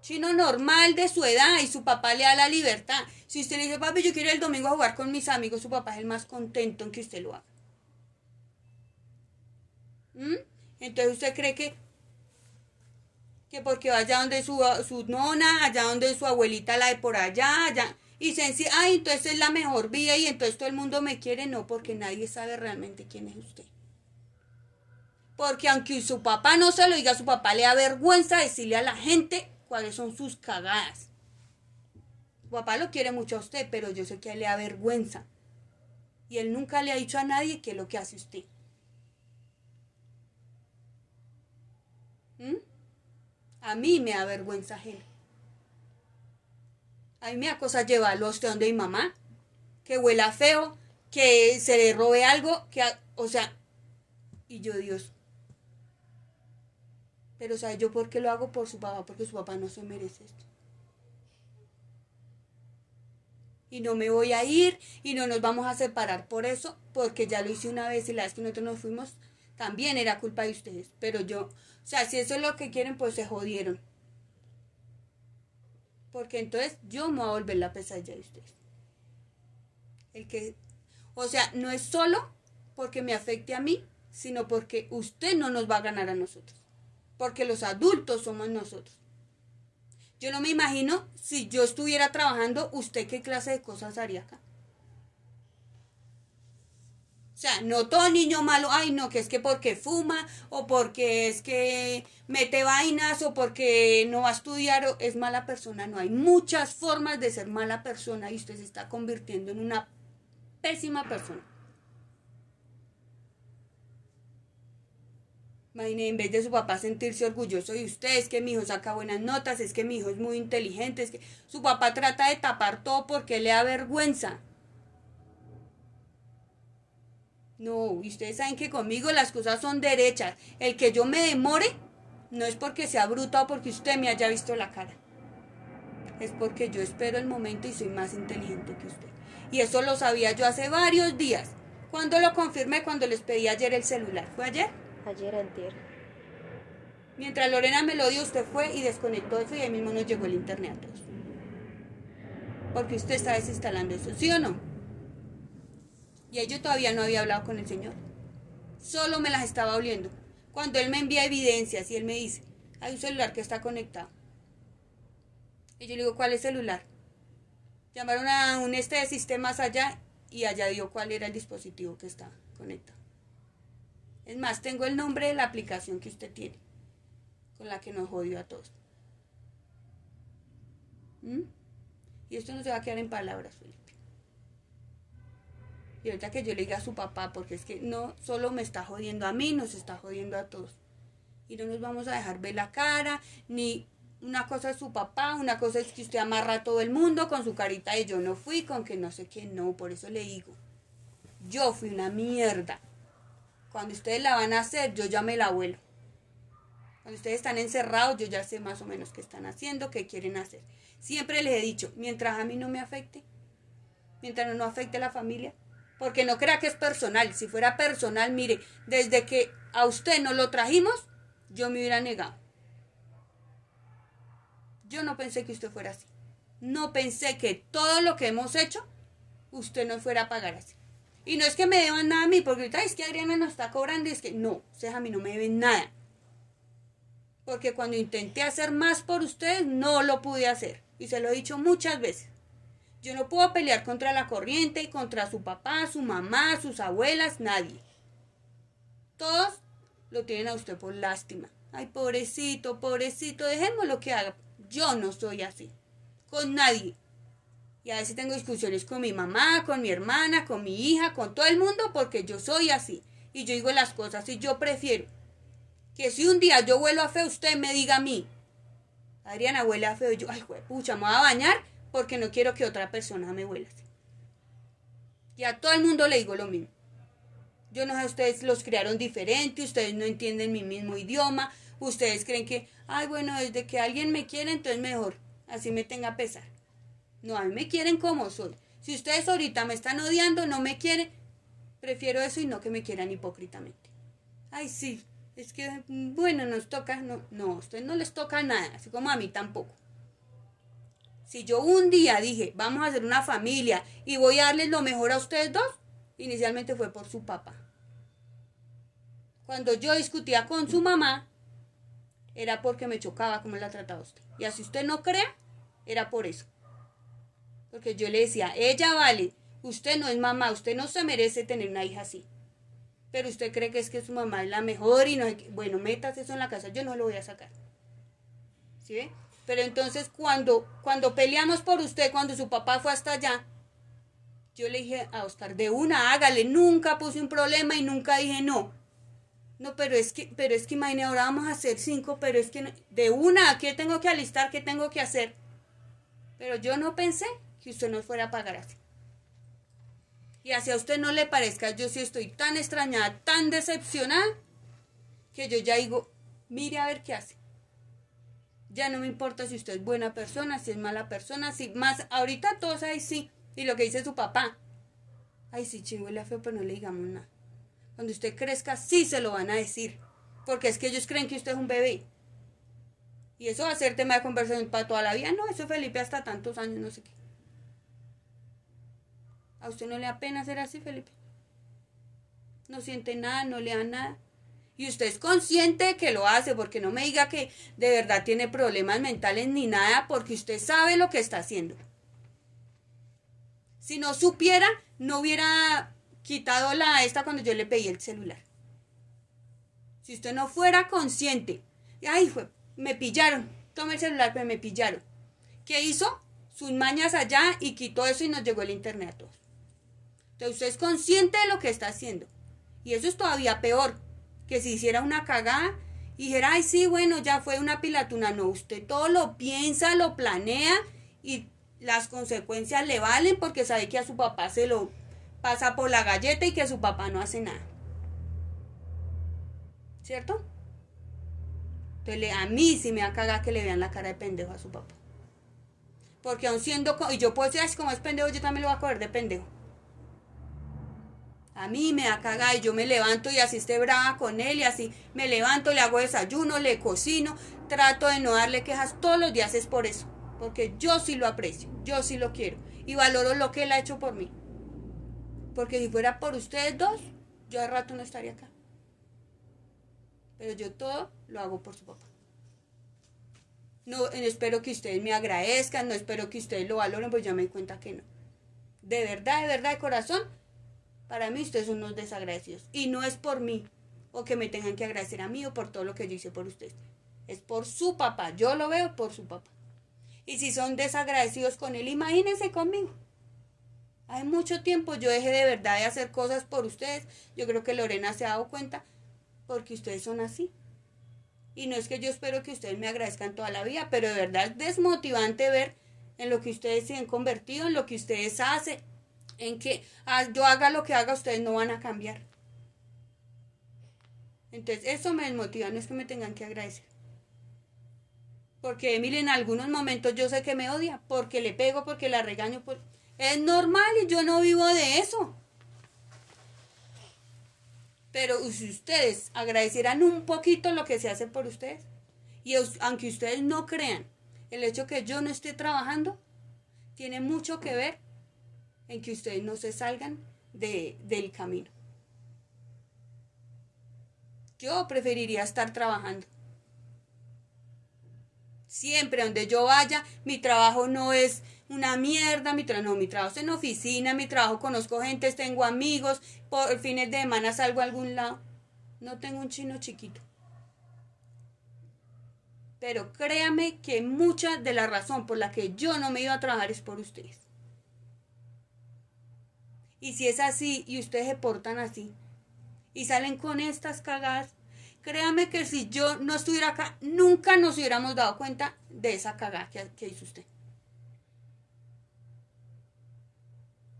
B: Chino normal de su edad y su papá le da la libertad. Si usted le dice, papi, yo quiero ir el domingo a jugar con mis amigos, su papá es el más contento en que usted lo haga. ¿Mm? Entonces usted cree que, que porque vaya donde su, su nona, allá donde su abuelita la de por allá, allá, y se encima, ay, entonces es la mejor vida y entonces todo el mundo me quiere, no, porque nadie sabe realmente quién es usted. Porque aunque su papá no se lo diga, su papá le da vergüenza decirle a la gente cuáles son sus cagadas. Su papá lo quiere mucho a usted, pero yo sé que él le da vergüenza. Y él nunca le ha dicho a nadie qué es lo que hace usted. ¿Mm? A mí me da vergüenza ajena. A mí me da cosa llevarlo a usted donde mi mamá, que huela feo, que se le robe algo, que, o sea, y yo Dios. Pero ¿sabe yo por qué lo hago por su papá? Porque su papá no se merece esto. Y no me voy a ir y no nos vamos a separar por eso, porque ya lo hice una vez y la vez que nosotros nos fuimos, también era culpa de ustedes. Pero yo, o sea, si eso es lo que quieren, pues se jodieron. Porque entonces yo me voy a volver la pesadilla de ustedes. El que, o sea, no es solo porque me afecte a mí, sino porque usted no nos va a ganar a nosotros. Porque los adultos somos nosotros. Yo no me imagino si yo estuviera trabajando, usted qué clase de cosas haría acá. O sea, no todo niño malo, ay no, que es que porque fuma o porque es que mete vainas o porque no va a estudiar o es mala persona. No, hay muchas formas de ser mala persona y usted se está convirtiendo en una pésima persona. Imagine, en vez de su papá sentirse orgulloso de usted, es que mi hijo saca buenas notas, es que mi hijo es muy inteligente, es que su papá trata de tapar todo porque le da vergüenza. No, y ustedes saben que conmigo las cosas son derechas. El que yo me demore no es porque sea bruta o porque usted me haya visto la cara. Es porque yo espero el momento y soy más inteligente que usted. Y eso lo sabía yo hace varios días. Cuando lo confirmé, cuando les pedí ayer el celular. ¿Fue ayer?
D: Ayer antier.
B: Mientras Lorena me lo dio, usted fue y desconectó eso y ahí mismo nos llegó el internet a todos. Porque usted está desinstalando eso, ¿sí o no? Y yo todavía no había hablado con el Señor. Solo me las estaba oliendo. Cuando Él me envía evidencias y Él me dice, hay un celular que está conectado. Y yo le digo, ¿cuál es celular? Llamaron a un este de sistemas allá y allá dio cuál era el dispositivo que está conectado. Es más, tengo el nombre de la aplicación que usted tiene, con la que nos jodió a todos. ¿Mm? Y esto no se va a quedar en palabras, Felipe. Y ahorita que yo le diga a su papá, porque es que no solo me está jodiendo a mí, nos está jodiendo a todos. Y no nos vamos a dejar ver la cara, ni una cosa es su papá, una cosa es que usted amarra a todo el mundo con su carita de yo no fui, con que no sé qué, no, por eso le digo. Yo fui una mierda. Cuando ustedes la van a hacer, yo ya me la vuelo. Cuando ustedes están encerrados, yo ya sé más o menos qué están haciendo, qué quieren hacer. Siempre les he dicho, mientras a mí no me afecte, mientras no afecte a la familia, porque no crea que es personal. Si fuera personal, mire, desde que a usted no lo trajimos, yo me hubiera negado. Yo no pensé que usted fuera así. No pensé que todo lo que hemos hecho, usted no fuera a pagar así. Y no es que me deban nada a mí, porque ahorita es que Adriana nos está cobrando y es que no, ustedes a mí no me deben nada. Porque cuando intenté hacer más por ustedes, no lo pude hacer. Y se lo he dicho muchas veces. Yo no puedo pelear contra la corriente, contra su papá, su mamá, sus abuelas, nadie. Todos lo tienen a usted por lástima. Ay, pobrecito, pobrecito, dejémoslo que haga. Yo no soy así. Con nadie. Y a veces tengo discusiones con mi mamá, con mi hermana, con mi hija, con todo el mundo, porque yo soy así. Y yo digo las cosas y yo prefiero que si un día yo vuelo a feo, usted me diga a mí. Adriana huele a feo. Yo, ay, pucha, me voy a bañar porque no quiero que otra persona me huela así. Y a todo el mundo le digo lo mismo. Yo no sé, ustedes los crearon diferente, ustedes no entienden mi mismo idioma, ustedes creen que, ay, bueno, desde que alguien me quiere, entonces mejor, así me tenga pesar. No, a mí me quieren como soy. Si ustedes ahorita me están odiando, no me quieren, prefiero eso y no que me quieran hipócritamente. Ay, sí, es que, bueno, nos toca, no, no, a ustedes no les toca nada, así como a mí tampoco. Si yo un día dije, vamos a hacer una familia y voy a darles lo mejor a ustedes dos, inicialmente fue por su papá. Cuando yo discutía con su mamá, era porque me chocaba cómo la trataba usted. Y así usted no crea, era por eso. Porque yo le decía, ella vale, usted no es mamá, usted no se merece tener una hija así. Pero usted cree que es que su mamá es la mejor y no hay que... Bueno, metas eso en la casa, yo no lo voy a sacar. ¿Sí ve? Pero entonces cuando, cuando peleamos por usted, cuando su papá fue hasta allá, yo le dije a Oscar, de una, hágale, nunca puse un problema y nunca dije no. No, pero es que, pero es que imagínate, ahora vamos a hacer cinco, pero es que de una, ¿qué tengo que alistar? ¿Qué tengo que hacer? Pero yo no pensé que usted no fuera a pagar así. Y hacia usted no le parezca, yo sí estoy tan extrañada, tan decepcionada, que yo ya digo, mire a ver qué hace. Ya no me importa si usted es buena persona, si es mala persona, si más, ahorita todos ahí sí. Y lo que dice su papá. Ay, sí, chingo, le feo, pero no le digamos nada. Cuando usted crezca, sí se lo van a decir. Porque es que ellos creen que usted es un bebé. Y eso va a ser tema de conversación para toda la vida. No, eso Felipe hasta tantos años, no sé qué. ¿A usted no le da pena ser así, Felipe? No siente nada, no le da nada. Y usted es consciente que lo hace, porque no me diga que de verdad tiene problemas mentales ni nada, porque usted sabe lo que está haciendo. Si no supiera, no hubiera quitado la esta cuando yo le pedí el celular. Si usted no fuera consciente, ay, me pillaron, toma el celular, pero me pillaron. ¿Qué hizo? Sus mañas allá y quitó eso y nos llegó el internet a todos. Entonces usted es consciente de lo que está haciendo. Y eso es todavía peor, que si hiciera una cagada y dijera, ay, sí, bueno, ya fue una pilatuna. No, usted todo lo piensa, lo planea y las consecuencias le valen porque sabe que a su papá se lo pasa por la galleta y que su papá no hace nada. ¿Cierto? Entonces a mí sí me va a cagar que le vean la cara de pendejo a su papá. Porque aun siendo, y yo puedo decir, como es pendejo, yo también lo voy a coger de pendejo. A mí me da cagar y yo me levanto y así esté brava con él y así me levanto, le hago desayuno, le cocino, trato de no darle quejas todos los días es por eso, porque yo sí lo aprecio, yo sí lo quiero y valoro lo que él ha hecho por mí. Porque si fuera por ustedes dos, yo al rato no estaría acá. Pero yo todo lo hago por su papá. No, espero que ustedes me agradezcan, no espero que ustedes lo valoren, pues ya me di cuenta que no. De verdad, de verdad, de corazón, para mí ustedes son unos desagradecidos. Y no es por mí, o que me tengan que agradecer a mí o por todo lo que yo hice por ustedes. Es por su papá. Yo lo veo por su papá. Y si son desagradecidos con él, imagínense conmigo. Hay mucho tiempo yo dejé de verdad de hacer cosas por ustedes. Yo creo que Lorena se ha dado cuenta porque ustedes son así. Y no es que yo espero que ustedes me agradezcan toda la vida, pero de verdad es desmotivante ver en lo que ustedes se han convertido, en lo que ustedes hacen, en que ah, yo haga lo que haga, ustedes no van a cambiar. Entonces, eso me desmotiva, no es que me tengan que agradecer. Porque Emily en algunos momentos yo sé que me odia, porque le pego, porque la regaño. Es normal y yo no vivo de eso. Pero si ustedes agradecieran un poquito lo que se hace por ustedes, y aunque ustedes no crean, el hecho que yo no esté trabajando tiene mucho que ver en que ustedes no se salgan de, del camino. Yo preferiría estar trabajando. Siempre donde yo vaya, mi trabajo no es una mierda, mi trabajo, no, mi trabajo es en oficina, mi trabajo conozco gente, tengo amigos, por fines de semana salgo a algún lado. No tengo un chino chiquito. Pero créame que mucha de la razón por la que yo no me iba a trabajar es por ustedes. Y si es así y ustedes se portan así y salen con estas cagadas, créame que si yo no estuviera acá, nunca nos hubiéramos dado cuenta de esa cagada que, hizo usted.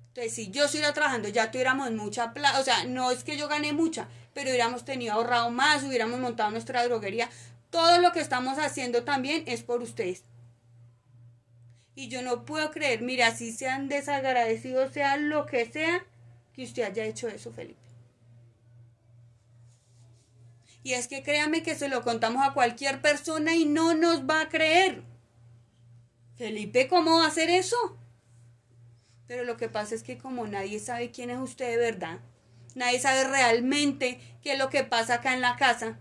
B: Entonces, si yo estuviera trabajando, ya tuviéramos mucha plata, o sea, no es que yo gané mucha, pero hubiéramos tenido ahorrado más, hubiéramos montado nuestra droguería. Todo lo que estamos haciendo también es por ustedes. Y yo no puedo creer, mira, si sean desagradecidos, sea lo que sea, que usted haya hecho eso, Felipe. Y es que créame que se lo contamos a cualquier persona y no nos va a creer. Felipe, ¿cómo va a hacer eso? Pero lo que pasa es que como nadie sabe quién es usted de verdad, nadie sabe realmente qué es lo que pasa acá en la casa.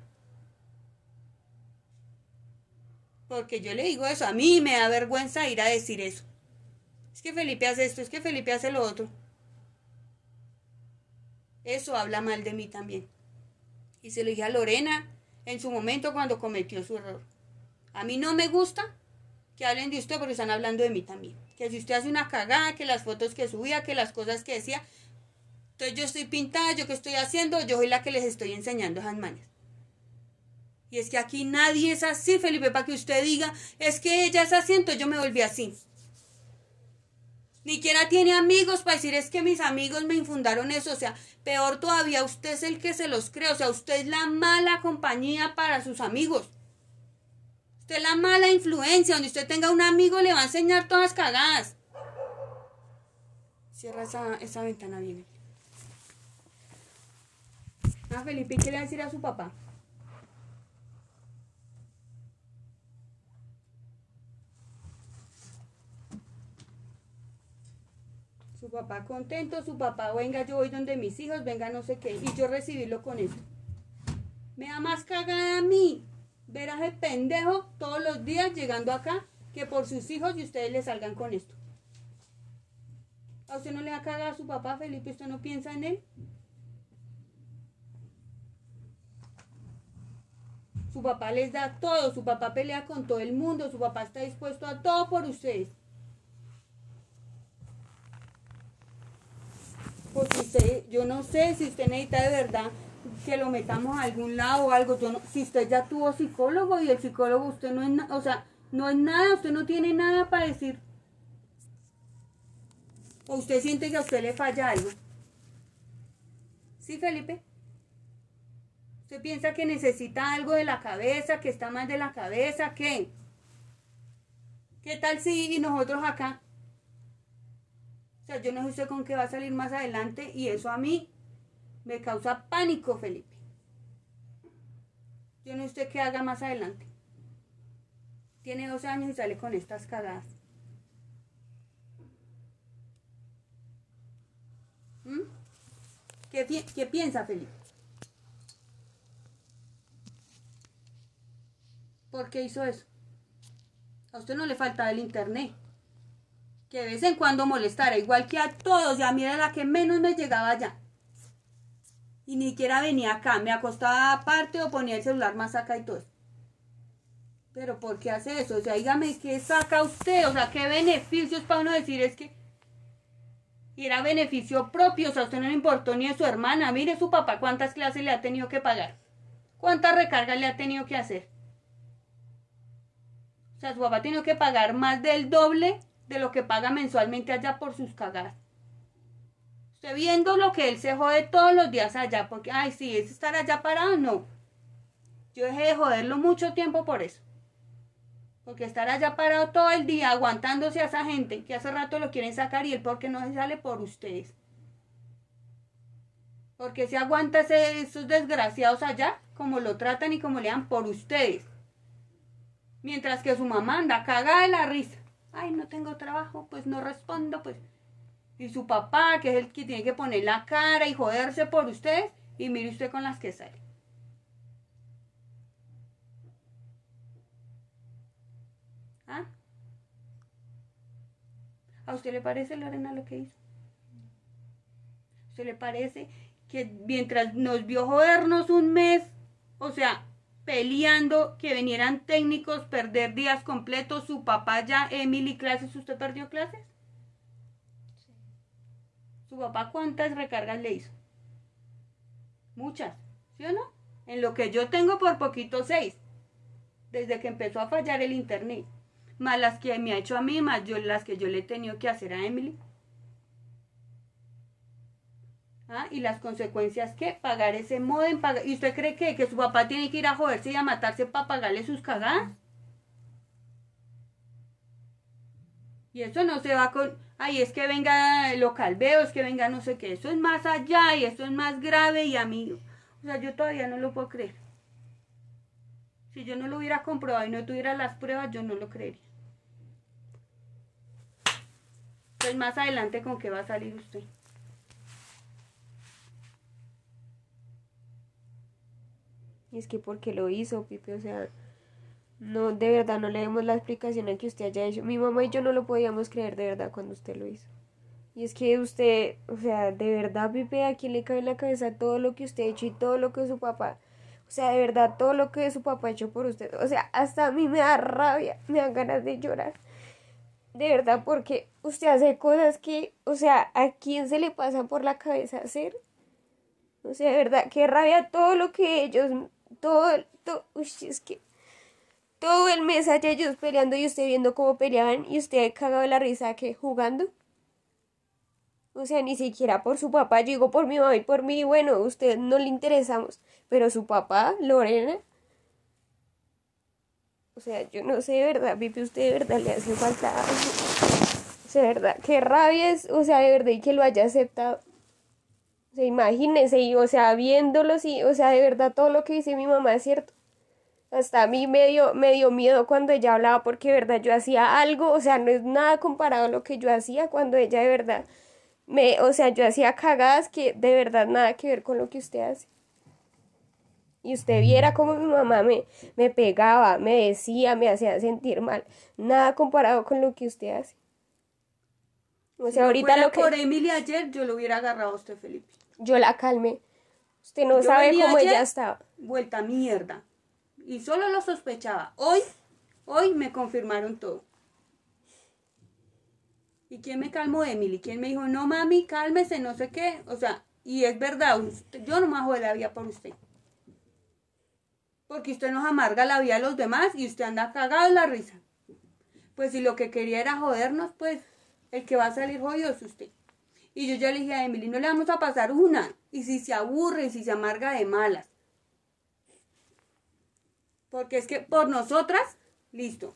B: Porque yo le digo eso, a mí me da vergüenza ir a decir eso. Es que Felipe hace esto, es que Felipe hace lo otro. Eso habla mal de mí también. Y se lo dije a Lorena en su momento cuando cometió su error. A mí no me gusta que hablen de usted porque están hablando de mí también que si usted hace una cagada, que las fotos que subía, que las cosas que decía, entonces yo estoy pintada, yo qué estoy haciendo, yo soy la que les estoy enseñando esas manes. Y es que aquí nadie es así, Felipe, para que usted diga, es que ella es así, entonces yo me volví así. Ni siquiera tiene amigos para decir es que mis amigos me infundaron eso. O sea, peor todavía, usted es el que se los cree. O sea, usted es la mala compañía para sus amigos la mala influencia, donde usted tenga un amigo le va a enseñar todas cagadas. Cierra esa, esa ventana bien. Ah, Felipe, ¿qué le va a decir a su papá? Papá contento, su papá, venga, yo voy donde mis hijos, venga, no sé qué, y yo recibirlo con eso. Me da más cagada a mí ver a ese pendejo todos los días llegando acá que por sus hijos y ustedes le salgan con esto. ¿A usted no le va a cagar a su papá, Felipe? ¿Usted no piensa en él? Su papá les da todo, su papá pelea con todo el mundo, su papá está dispuesto a todo por ustedes. Porque usted, yo no sé si usted necesita de verdad que lo metamos a algún lado o algo. Yo no, si usted ya tuvo psicólogo y el psicólogo usted no es nada, o sea, no es nada, usted no tiene nada para decir. O usted siente que a usted le falla algo. ¿Sí, Felipe? ¿Usted piensa que necesita algo de la cabeza, que está mal de la cabeza? ¿Qué? ¿Qué tal si nosotros acá? Sea, yo no sé usted con qué va a salir más adelante y eso a mí me causa pánico, Felipe. Yo no sé usted qué haga más adelante. Tiene 12 años y sale con estas cagadas. ¿Mm? ¿Qué, ¿Qué piensa, Felipe? ¿Por qué hizo eso? A usted no le faltaba el internet. Que de vez en cuando molestara, igual que a todos. Ya mira la que menos me llegaba ya y ni siquiera venía acá, me acostaba aparte o ponía el celular más acá y todo. Pero ¿por qué hace eso? O sea, dígame, ¿qué saca usted? O sea, ¿qué beneficios para uno decir es que... Y era beneficio propio, o sea, a usted no le importó ni a su hermana. Mire su papá cuántas clases le ha tenido que pagar. ¿Cuántas recargas le ha tenido que hacer? O sea, su papá ha tenido que pagar más del doble de lo que paga mensualmente allá por sus cagadas. Usted viendo lo que él se jode todos los días allá, porque, ay, sí, es estar allá parado, no. Yo dejé de joderlo mucho tiempo por eso. Porque estar allá parado todo el día aguantándose a esa gente que hace rato lo quieren sacar y él porque no se sale por ustedes. Porque se aguanta ese, esos desgraciados allá, como lo tratan y como le dan por ustedes. Mientras que su mamá anda cagada de la risa. Ay, no tengo trabajo, pues no respondo, pues. Y su papá, que es el que tiene que poner la cara y joderse por ustedes, y mire usted con las que sale. ¿Ah? ¿A usted le parece, Lorena, lo que hizo? ¿A usted le parece que mientras nos vio jodernos un mes, o sea, peleando, que vinieran técnicos, perder días completos, su papá ya, Emily, clases, ¿usted perdió clases? ¿Su papá cuántas recargas le hizo? Muchas, ¿sí o no? En lo que yo tengo por poquito seis, desde que empezó a fallar el internet más las que me ha hecho a mí, más yo, las que yo le he tenido que hacer a Emily. ¿Ah? Y las consecuencias que pagar ese modem, pagar... ¿y usted cree que, que su papá tiene que ir a joderse y a matarse para pagarle sus cagadas? Y eso no se va con, ay, es que venga local veo, es que venga no sé qué, eso es más allá y eso es más grave y a mí, o sea, yo todavía no lo puedo creer. Si yo no lo hubiera comprobado y no tuviera las pruebas, yo no lo creería. Pues más adelante con qué va a salir usted.
A: Y es que porque lo hizo, Pipe, o sea, no, de verdad no le demos la explicación a que usted haya hecho. Mi mamá y yo no lo podíamos creer de verdad cuando usted lo hizo. Y es que usted, o sea, de verdad, Pipe, a quién le cae en la cabeza todo lo que usted ha hecho y todo lo que su papá, o sea, de verdad, todo lo que su papá ha hecho por usted. O sea, hasta a mí me da rabia, me dan ganas de llorar. De verdad, porque usted hace cosas que, o sea, ¿a quién se le pasa por la cabeza hacer? O sea, de verdad, qué rabia todo lo que ellos, todo, todo, uy, es que todo el mes allá ellos peleando y usted viendo cómo peleaban y usted cagado la risa que jugando. O sea, ni siquiera por su papá, yo digo por mi mamá y por mí, bueno, usted no le interesamos, pero su papá, Lorena, o sea, yo no sé de verdad, Pipe, usted de verdad le hace falta O sea, de verdad, qué rabia es, o sea, de verdad, y que lo haya aceptado. O sea, imagínese, y, o sea, viéndolo, sí, o sea, de verdad, todo lo que dice mi mamá es cierto. Hasta a mí me dio, me dio miedo cuando ella hablaba, porque de verdad yo hacía algo, o sea, no es nada comparado a lo que yo hacía cuando ella de verdad me, o sea, yo hacía cagadas que de verdad nada que ver con lo que usted hace y usted viera cómo mi mamá me, me pegaba, me decía, me hacía sentir mal. Nada comparado con lo que usted hace.
B: O sea, ahorita lo que... Por Emily ayer yo lo hubiera agarrado a usted, Felipe.
A: Yo la calmé. Usted no sabe cómo ella estaba.
B: Vuelta mierda. Y solo lo sospechaba. Hoy, hoy me confirmaron todo. ¿Y quién me calmó, Emily? ¿Quién me dijo, no mami, cálmese, no sé qué? O sea, y es verdad, yo no me de la vida por usted porque usted nos amarga la vida a los demás y usted anda cagado en la risa. Pues si lo que quería era jodernos, pues el que va a salir jodido es usted. Y yo ya le dije a Emily, no le vamos a pasar una. Y si se aburre, y si se amarga de malas. Porque es que por nosotras, listo.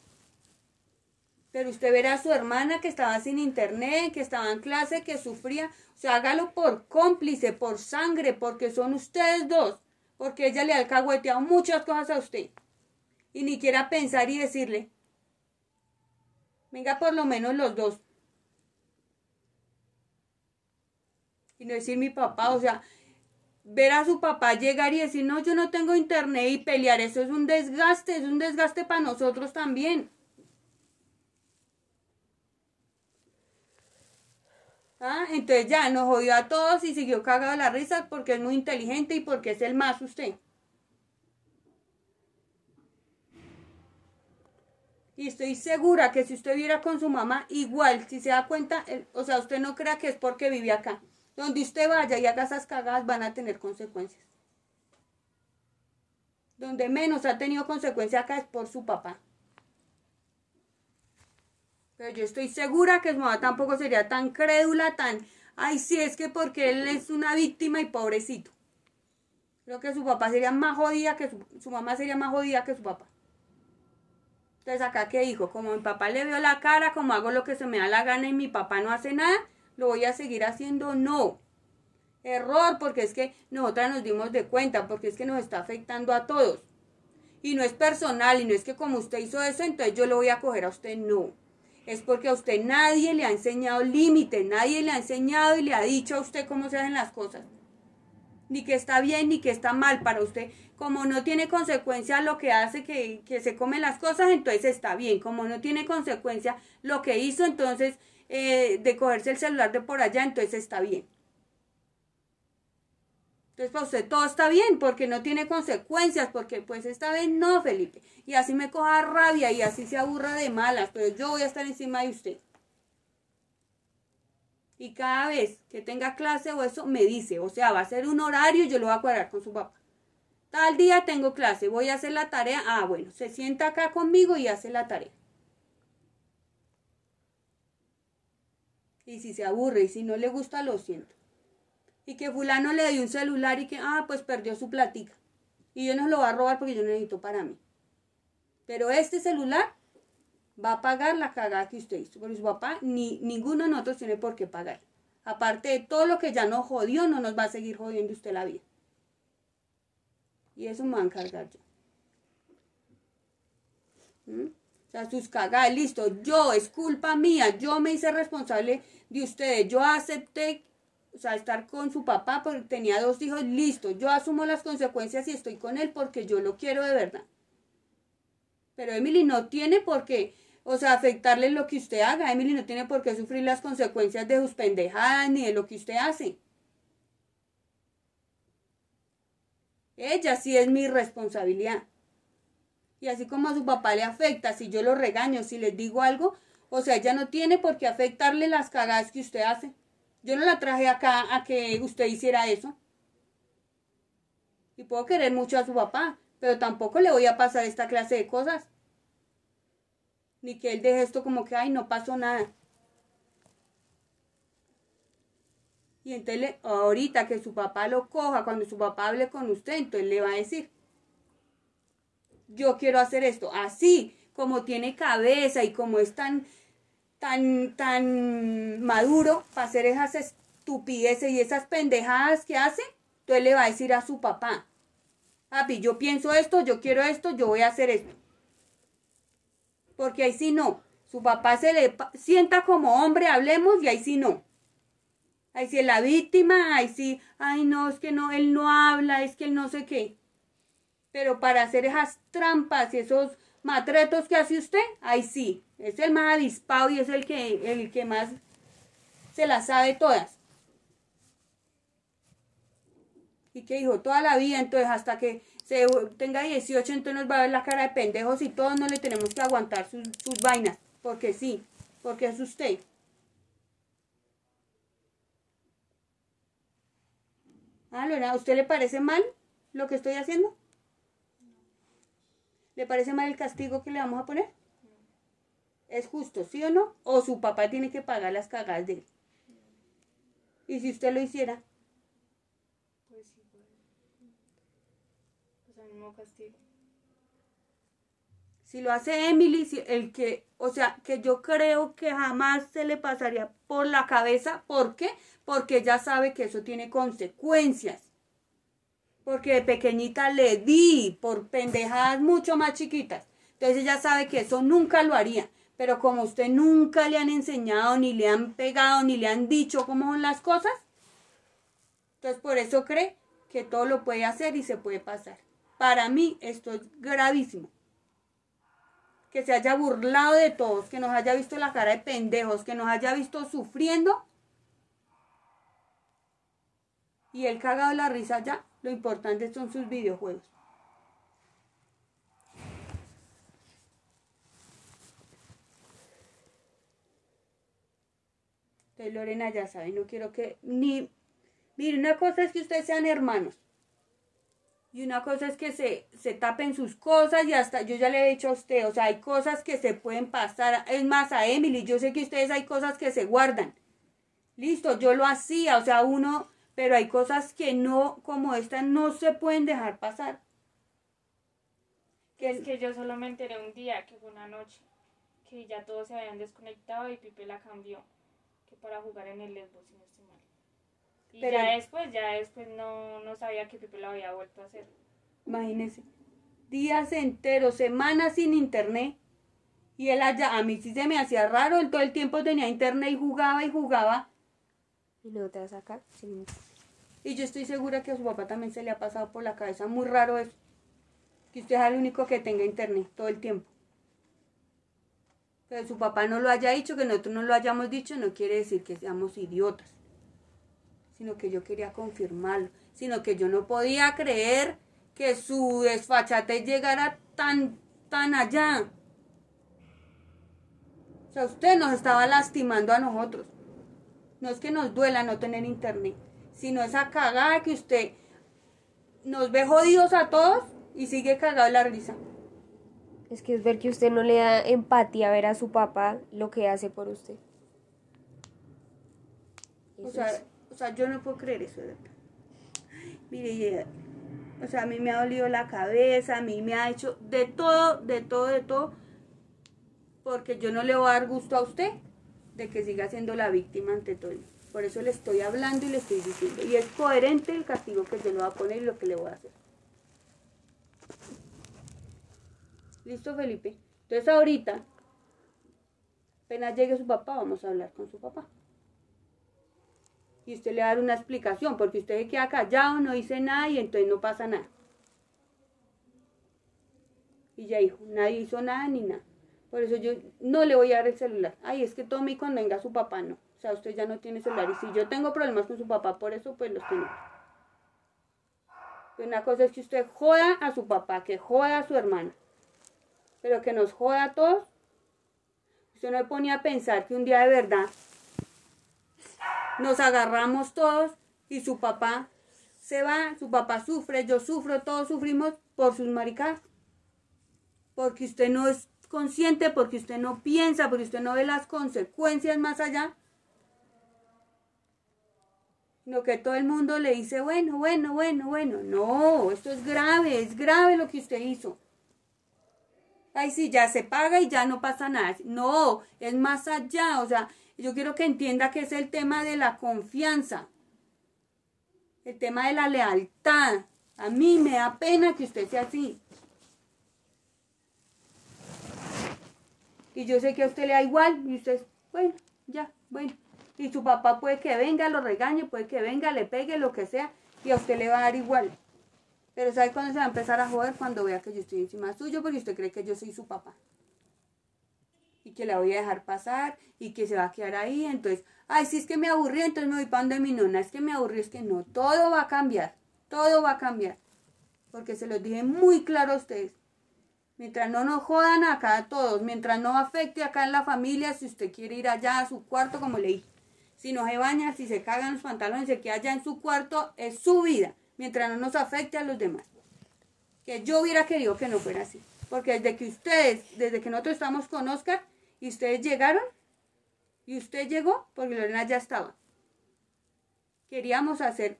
B: Pero usted verá a su hermana que estaba sin internet, que estaba en clase, que sufría. O sea, hágalo por cómplice, por sangre, porque son ustedes dos porque ella le ha alcahueteado muchas cosas a usted. Y ni quiera pensar y decirle, venga por lo menos los dos. Y no decir mi papá, o sea, ver a su papá llegar y decir, no, yo no tengo internet y pelear, eso es un desgaste, es un desgaste para nosotros también. Ah, entonces ya nos jodió a todos y siguió cagado la risa porque es muy inteligente y porque es el más usted. Y estoy segura que si usted viera con su mamá, igual, si se da cuenta, o sea, usted no crea que es porque vive acá. Donde usted vaya y haga esas cagadas van a tener consecuencias. Donde menos ha tenido consecuencia acá es por su papá. Pero yo estoy segura que su mamá tampoco sería tan crédula, tan, ay, sí, es que porque él es una víctima y pobrecito. Creo que su papá sería más jodida que su, mamá sería más jodida que su papá. Entonces acá qué dijo, como mi papá le veo la cara, como hago lo que se me da la gana y mi papá no hace nada, lo voy a seguir haciendo, no. Error, porque es que nosotras nos dimos de cuenta, porque es que nos está afectando a todos. Y no es personal, y no es que como usted hizo eso, entonces yo lo voy a coger a usted, no. Es porque a usted nadie le ha enseñado límites, nadie le ha enseñado y le ha dicho a usted cómo se hacen las cosas. Ni que está bien ni que está mal para usted. Como no tiene consecuencia lo que hace que, que se comen las cosas, entonces está bien. Como no tiene consecuencia lo que hizo, entonces eh, de cogerse el celular de por allá, entonces está bien. Entonces para usted todo está bien porque no tiene consecuencias, porque pues esta vez no, Felipe. Y así me coja rabia y así se aburra de malas, pero yo voy a estar encima de usted. Y cada vez que tenga clase o eso, me dice, o sea, va a ser un horario y yo lo voy a cuadrar con su papá. Tal día tengo clase, voy a hacer la tarea. Ah, bueno, se sienta acá conmigo y hace la tarea. Y si se aburre y si no le gusta, lo siento. Y que fulano le dio un celular y que, ah, pues perdió su platica. Y yo no lo va a robar porque yo necesito para mí. Pero este celular va a pagar la cagada que usted hizo. Porque su papá, ni ninguno de nosotros tiene por qué pagar. Aparte de todo lo que ya nos jodió, no nos va a seguir jodiendo usted la vida. Y eso me va a encargar yo. ¿Mm? Sea, sus cagadas, listo. Yo, es culpa mía. Yo me hice responsable de ustedes. Yo acepté, o sea, estar con su papá porque tenía dos hijos. Listo. Yo asumo las consecuencias y estoy con él porque yo lo quiero de verdad. Pero Emily no tiene por qué, o sea, afectarle lo que usted haga. Emily no tiene por qué sufrir las consecuencias de sus pendejadas ni de lo que usted hace. Ella sí es mi responsabilidad. Y así como a su papá le afecta, si yo lo regaño, si les digo algo, o sea, ella no tiene por qué afectarle las cagadas que usted hace. Yo no la traje acá a que usted hiciera eso. Y puedo querer mucho a su papá, pero tampoco le voy a pasar esta clase de cosas. Ni que él deje esto como que, ay, no pasó nada. Y entonces, ahorita que su papá lo coja, cuando su papá hable con usted, entonces le va a decir, yo quiero hacer esto. Así, como tiene cabeza y como es tan, tan, tan maduro para hacer esas estupideces y esas pendejadas que hace, entonces le va a decir a su papá, papi, yo pienso esto, yo quiero esto, yo voy a hacer esto. Porque ahí sí no. Su papá se le sienta como hombre, hablemos, y ahí sí no. Ahí sí es la víctima, ahí sí, ay no, es que no, él no habla, es que él no sé qué. Pero para hacer esas trampas y esos matretos que hace usted, ahí sí, es el más avispado y es el que, el que más se las sabe todas. Y que dijo toda la vida, entonces hasta que se tenga 18, entonces nos va a ver la cara de pendejos y todos no le tenemos que aguantar sus, vainas, porque sí, porque es usted. Ah, Lorena, ¿a usted le parece mal lo que estoy haciendo? ¿Le parece mal el castigo que le vamos a poner? ¿Es justo, sí o no? ¿O su papá tiene que pagar las cagadas de él? ¿Y si usted lo hiciera?
C: Pues sí, pues. Pues el mismo castigo.
B: Si lo hace Emily, si- el que, o sea, que yo creo que jamás se le pasaría por la cabeza. ¿Por qué? Porque ella sabe que eso tiene consecuencias. Porque de pequeñita le di por pendejadas mucho más chiquitas. Entonces ella sabe que eso nunca lo haría. Pero como usted nunca le han enseñado, ni le han pegado, ni le han dicho cómo son las cosas, entonces por eso cree que todo lo puede hacer y se puede pasar. Para mí esto es gravísimo que se haya burlado de todos, que nos haya visto la cara de pendejos, que nos haya visto sufriendo. Y él cagado la risa ya, lo importante son sus videojuegos. Entonces Lorena ya sabe, no quiero que ni... Mire, una cosa es que ustedes sean hermanos. Y una cosa es que se, se tapen sus cosas y hasta yo ya le he dicho a usted, o sea, hay cosas que se pueden pasar. Es más, a Emily, yo sé que ustedes hay cosas que se guardan. Listo, yo lo hacía, o sea, uno pero hay cosas que no, como esta, no se pueden dejar pasar.
C: Que es que yo solo me enteré un día, que fue una noche, que ya todos se habían desconectado y Pipe la cambió, que para jugar en el Lesbo, si no estoy mal. Y
B: Pero-
C: ya después, ya después no, no sabía que Pipe lo había vuelto a hacer.
B: Imagínense, días enteros, semanas sin internet. Y él allá, a mí sí se me hacía raro, él todo el tiempo tenía internet y jugaba y jugaba.
A: ¿Y no te vas a sacar? Sí.
B: Y yo estoy segura que a su papá también se le ha pasado por la cabeza. Muy raro eso. Que usted es el único que tenga internet todo el tiempo. Que su papá no lo haya dicho, que nosotros no lo hayamos dicho, no quiere decir que seamos idiotas. Sino que yo quería confirmarlo. Sino que yo no podía creer que su desfachatez llegara tan, tan allá. O sea, usted nos estaba lastimando a nosotros. No es que nos duela no tener internet, sino esa cagada que usted nos ve jodidos a todos y sigue cagado la risa.
A: Es que es ver que usted no le da empatía a ver a su papá lo que hace por usted.
B: O sea, o sea, yo no puedo creer eso, de verdad. Mire, eh, o sea, a mí me ha dolido la cabeza, a mí me ha hecho de todo, de todo, de todo, porque yo no le voy a dar gusto a usted de que siga siendo la víctima ante todo. Por eso le estoy hablando y le estoy diciendo. Y es coherente el castigo que yo le voy a poner y lo que le voy a hacer. ¿Listo, Felipe? Entonces ahorita, apenas llegue su papá, vamos a hablar con su papá. Y usted le va a dar una explicación, porque usted se queda callado, no dice nada y entonces no pasa nada. Y ya dijo, nadie hizo nada ni nada. Por eso yo no le voy a dar el celular. Ay, es que tome y cuando venga su papá no. O sea, usted ya no tiene celular. Y si yo tengo problemas con su papá por eso, pues los tengo. Una cosa es que usted joda a su papá, que joda a su hermana. Pero que nos joda a todos. Usted no me ponía a pensar que un día de verdad nos agarramos todos y su papá se va, su papá sufre, yo sufro, todos sufrimos por sus maricadas. Porque usted no es consciente, porque usted no piensa, porque usted no ve las consecuencias más allá. Lo que todo el mundo le dice, bueno, bueno, bueno, bueno. No, esto es grave, es grave lo que usted hizo. Ay, sí, ya se paga y ya no pasa nada. No, es más allá. O sea, yo quiero que entienda que es el tema de la confianza. El tema de la lealtad. A mí me da pena que usted sea así. Y yo sé que a usted le da igual. Y usted, bueno, ya, bueno. Y su papá puede que venga, lo regañe, puede que venga, le pegue, lo que sea. Y a usted le va a dar igual. Pero ¿sabe cuándo se va a empezar a joder? Cuando vea que yo estoy encima suyo porque usted cree que yo soy su papá. Y que la voy a dejar pasar y que se va a quedar ahí. Entonces, ay, si es que me aburrí, entonces me voy para donde mi nona. Es que me aburrí, es que no. Todo va a cambiar. Todo va a cambiar. Porque se los dije muy claro a ustedes. Mientras no nos jodan acá a todos, mientras no afecte acá en la familia, si usted quiere ir allá a su cuarto, como le dije. Si no se baña, si se cagan los pantalones, se queda allá en su cuarto, es su vida mientras no nos afecte a los demás. Que yo hubiera querido que no fuera así. Porque desde que ustedes, desde que nosotros estamos con Oscar y ustedes llegaron, y usted llegó, porque Lorena ya estaba. Queríamos hacer,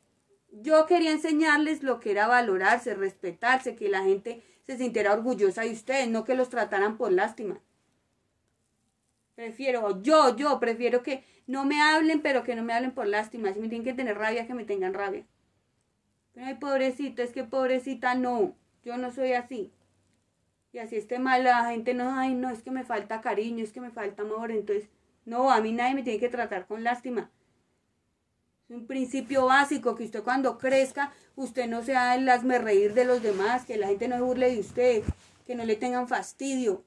B: yo quería enseñarles lo que era valorarse, respetarse, que la gente se sintiera orgullosa de ustedes, no que los trataran por lástima. Prefiero, yo, yo, prefiero que no me hablen, pero que no me hablen por lástima. Si me tienen que tener rabia, que me tengan rabia. Pero ay, pobrecito, es que pobrecita no, yo no soy así. Y así esté mal la gente, no, ay, no, es que me falta cariño, es que me falta amor, entonces, no, a mí nadie me tiene que tratar con lástima. Un principio básico que usted cuando crezca, usted no sea el hazme reír de los demás, que la gente no se burle de usted, que no le tengan fastidio,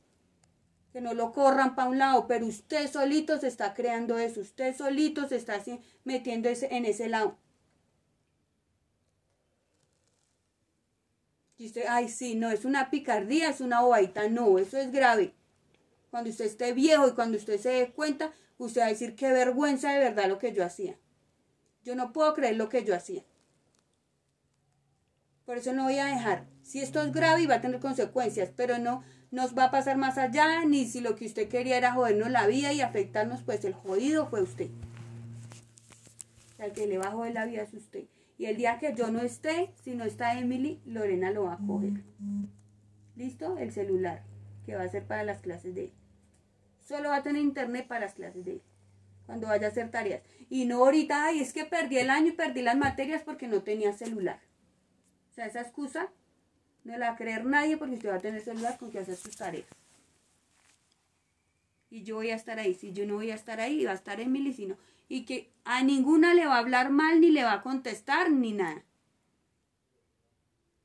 B: que no lo corran para un lado, pero usted solito se está creando eso, usted solito se está metiendo en ese lado. Y usted, ay, sí, no, es una picardía, es una bobadita. No, eso es grave. Cuando usted esté viejo y cuando usted se dé cuenta, usted va a decir qué vergüenza de verdad lo que yo hacía. Yo no puedo creer lo que yo hacía. Por eso no voy a dejar. Si esto es grave y va a tener consecuencias, pero no nos va a pasar más allá, ni si lo que usted quería era jodernos la vida y afectarnos, pues el jodido fue usted. El que le va a joder la vida es usted. Y el día que yo no esté, si no está Emily, Lorena lo va a coger. ¿Listo? El celular, que va a ser para las clases de él. Solo va a tener internet para las clases de él. Cuando vaya a hacer tareas. Y no ahorita, ay, es que perdí el año y perdí las materias porque no tenía celular. O sea, esa excusa no la va a creer nadie porque usted va a tener celular con que hacer sus tareas. Y yo voy a estar ahí. Si yo no voy a estar ahí, va a estar Emily, si no. Y que a ninguna le va a hablar mal, ni le va a contestar, ni nada.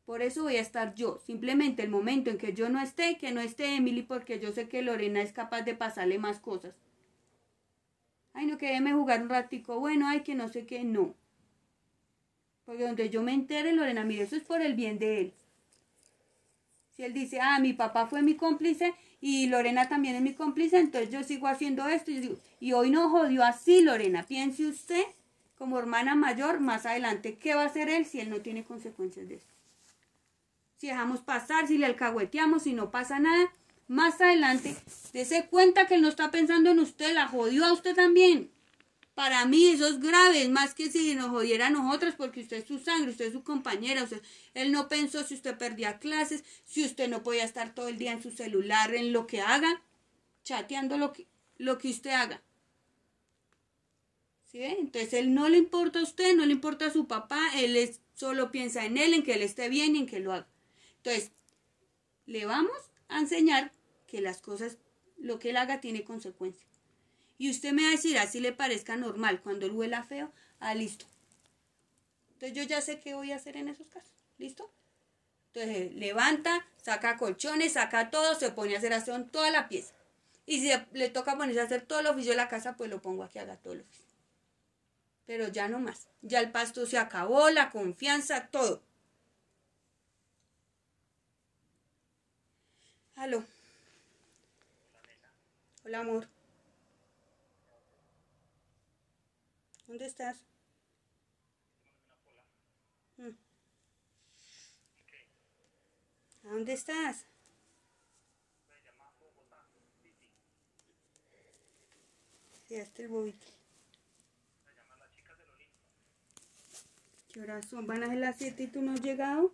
B: Por eso voy a estar yo. Simplemente el momento en que yo no esté, que no esté Emily, porque yo sé que Lorena es capaz de pasarle más cosas. Ay, no, que déjeme jugar un ratico. Bueno, ay, que no sé qué, no. Porque donde yo me entere, Lorena, mire, eso es por el bien de él. Si él dice, ah, mi papá fue mi cómplice y Lorena también es mi cómplice, entonces yo sigo haciendo esto. Y, digo, y hoy no jodió así, Lorena. Piense usted, como hermana mayor, más adelante, ¿qué va a hacer él si él no tiene consecuencias de esto? Si dejamos pasar, si le alcahueteamos, si no pasa nada, más adelante, dése cuenta que él no está pensando en usted, la jodió a usted también. Para mí eso es grave, más que si nos jodiera a nosotros, porque usted es su sangre, usted es su compañera, usted, él no pensó si usted perdía clases, si usted no podía estar todo el día en su celular, en lo que haga, chateando lo que, lo que usted haga. ¿Sí? Entonces él no le importa a usted, no le importa a su papá, él es, solo piensa en él, en que él esté bien y en que lo haga. Entonces, le vamos a enseñar que las cosas, lo que él haga tiene consecuencias. Y usted me va a decir, así le parezca normal, cuando él huela feo, ah, listo. Entonces yo ya sé qué voy a hacer en esos casos. ¿Listo? Entonces levanta, saca colchones, saca todo, se pone a hacer aseo en toda la pieza. Y si le toca ponerse a hacer todo el oficio de la casa, pues lo pongo aquí, haga todo el oficio. Pero ya no más. Ya el pasto se acabó, la confianza, todo. Aló. Hola, amor. ¿Dónde estás? Mm. ¿A dónde estás? Sí, hasta el bobito. ¿Qué horas son? ¿Van a ser las 7 y tú no has llegado?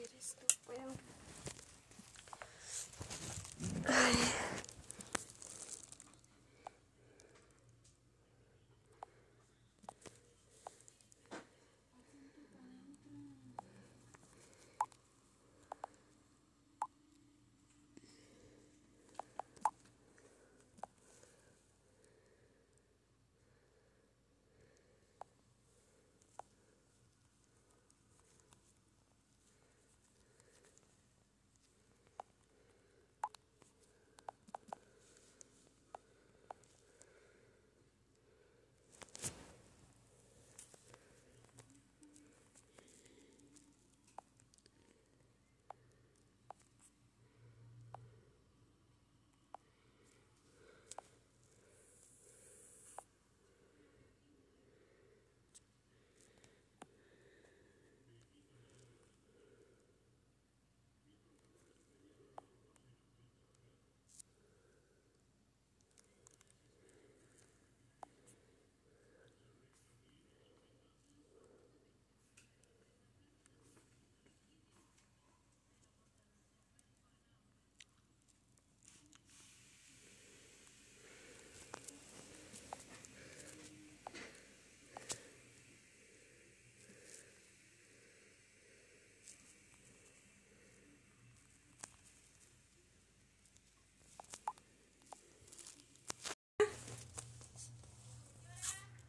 A: hacer esto, puedo.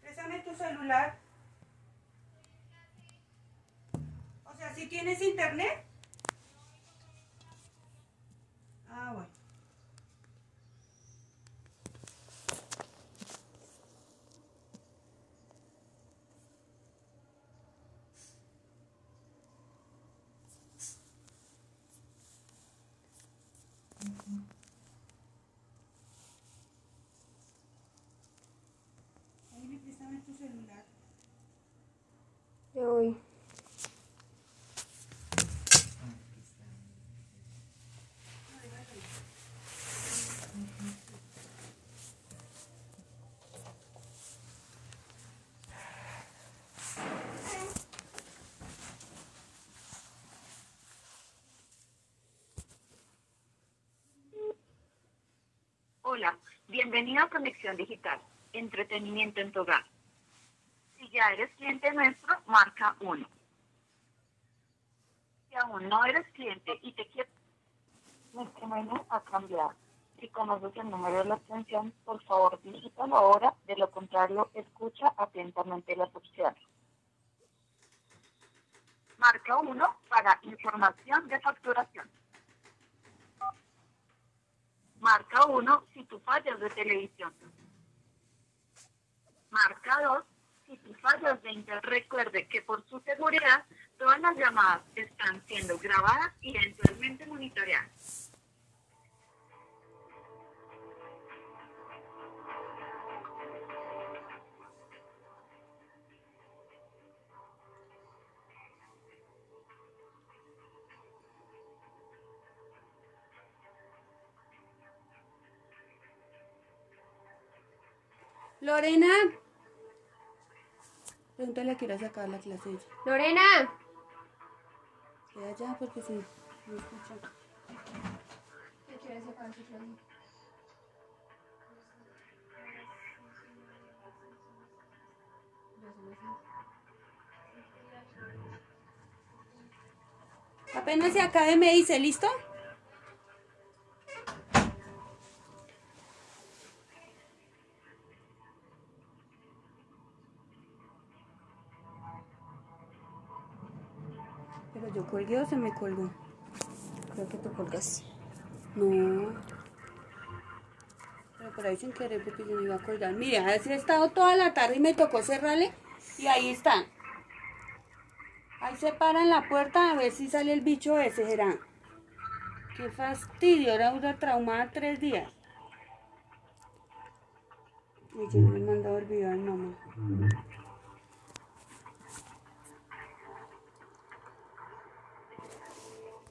B: Préstame tu celular. O sea, si tienes internet? Ah, bueno. Ay, préstame tu celular.
A: Ya voy.
D: Bienvenido a Conexión Digital, entretenimiento en tu hogar. Si ya eres cliente nuestro, marca 1. Si aún no eres cliente y te quieres... Nuestro menú ha cambiado. Si conoces el número de la extensión, por favor digítalo ahora, de lo contrario, escucha atentamente las opciones. Marca 1 para información de facturación. Marca 1 si tú fallas de televisión. Marca 2 si tú fallas de internet. Recuerde que por su seguridad todas las llamadas están siendo grabadas y eventualmente monitoreadas.
B: Lorena. Pregúntale a qué hora se acaba la clase. ella.
A: Lorena.
B: Queda allá porque si no escucha. Apenas se acabe me dice, ¿listo? Colgué o se me colgó. Creo que tú colgas. No. Pero por ahí sin querer porque yo me iba a colgar. Mira, así he estado toda la tarde y me tocó cerrarle. Y ahí están. Ahí se para en la puerta a ver si sale el bicho ese, será. Qué fastidio, era una traumada tres días. Y yo me he mandado olvidar, mamá.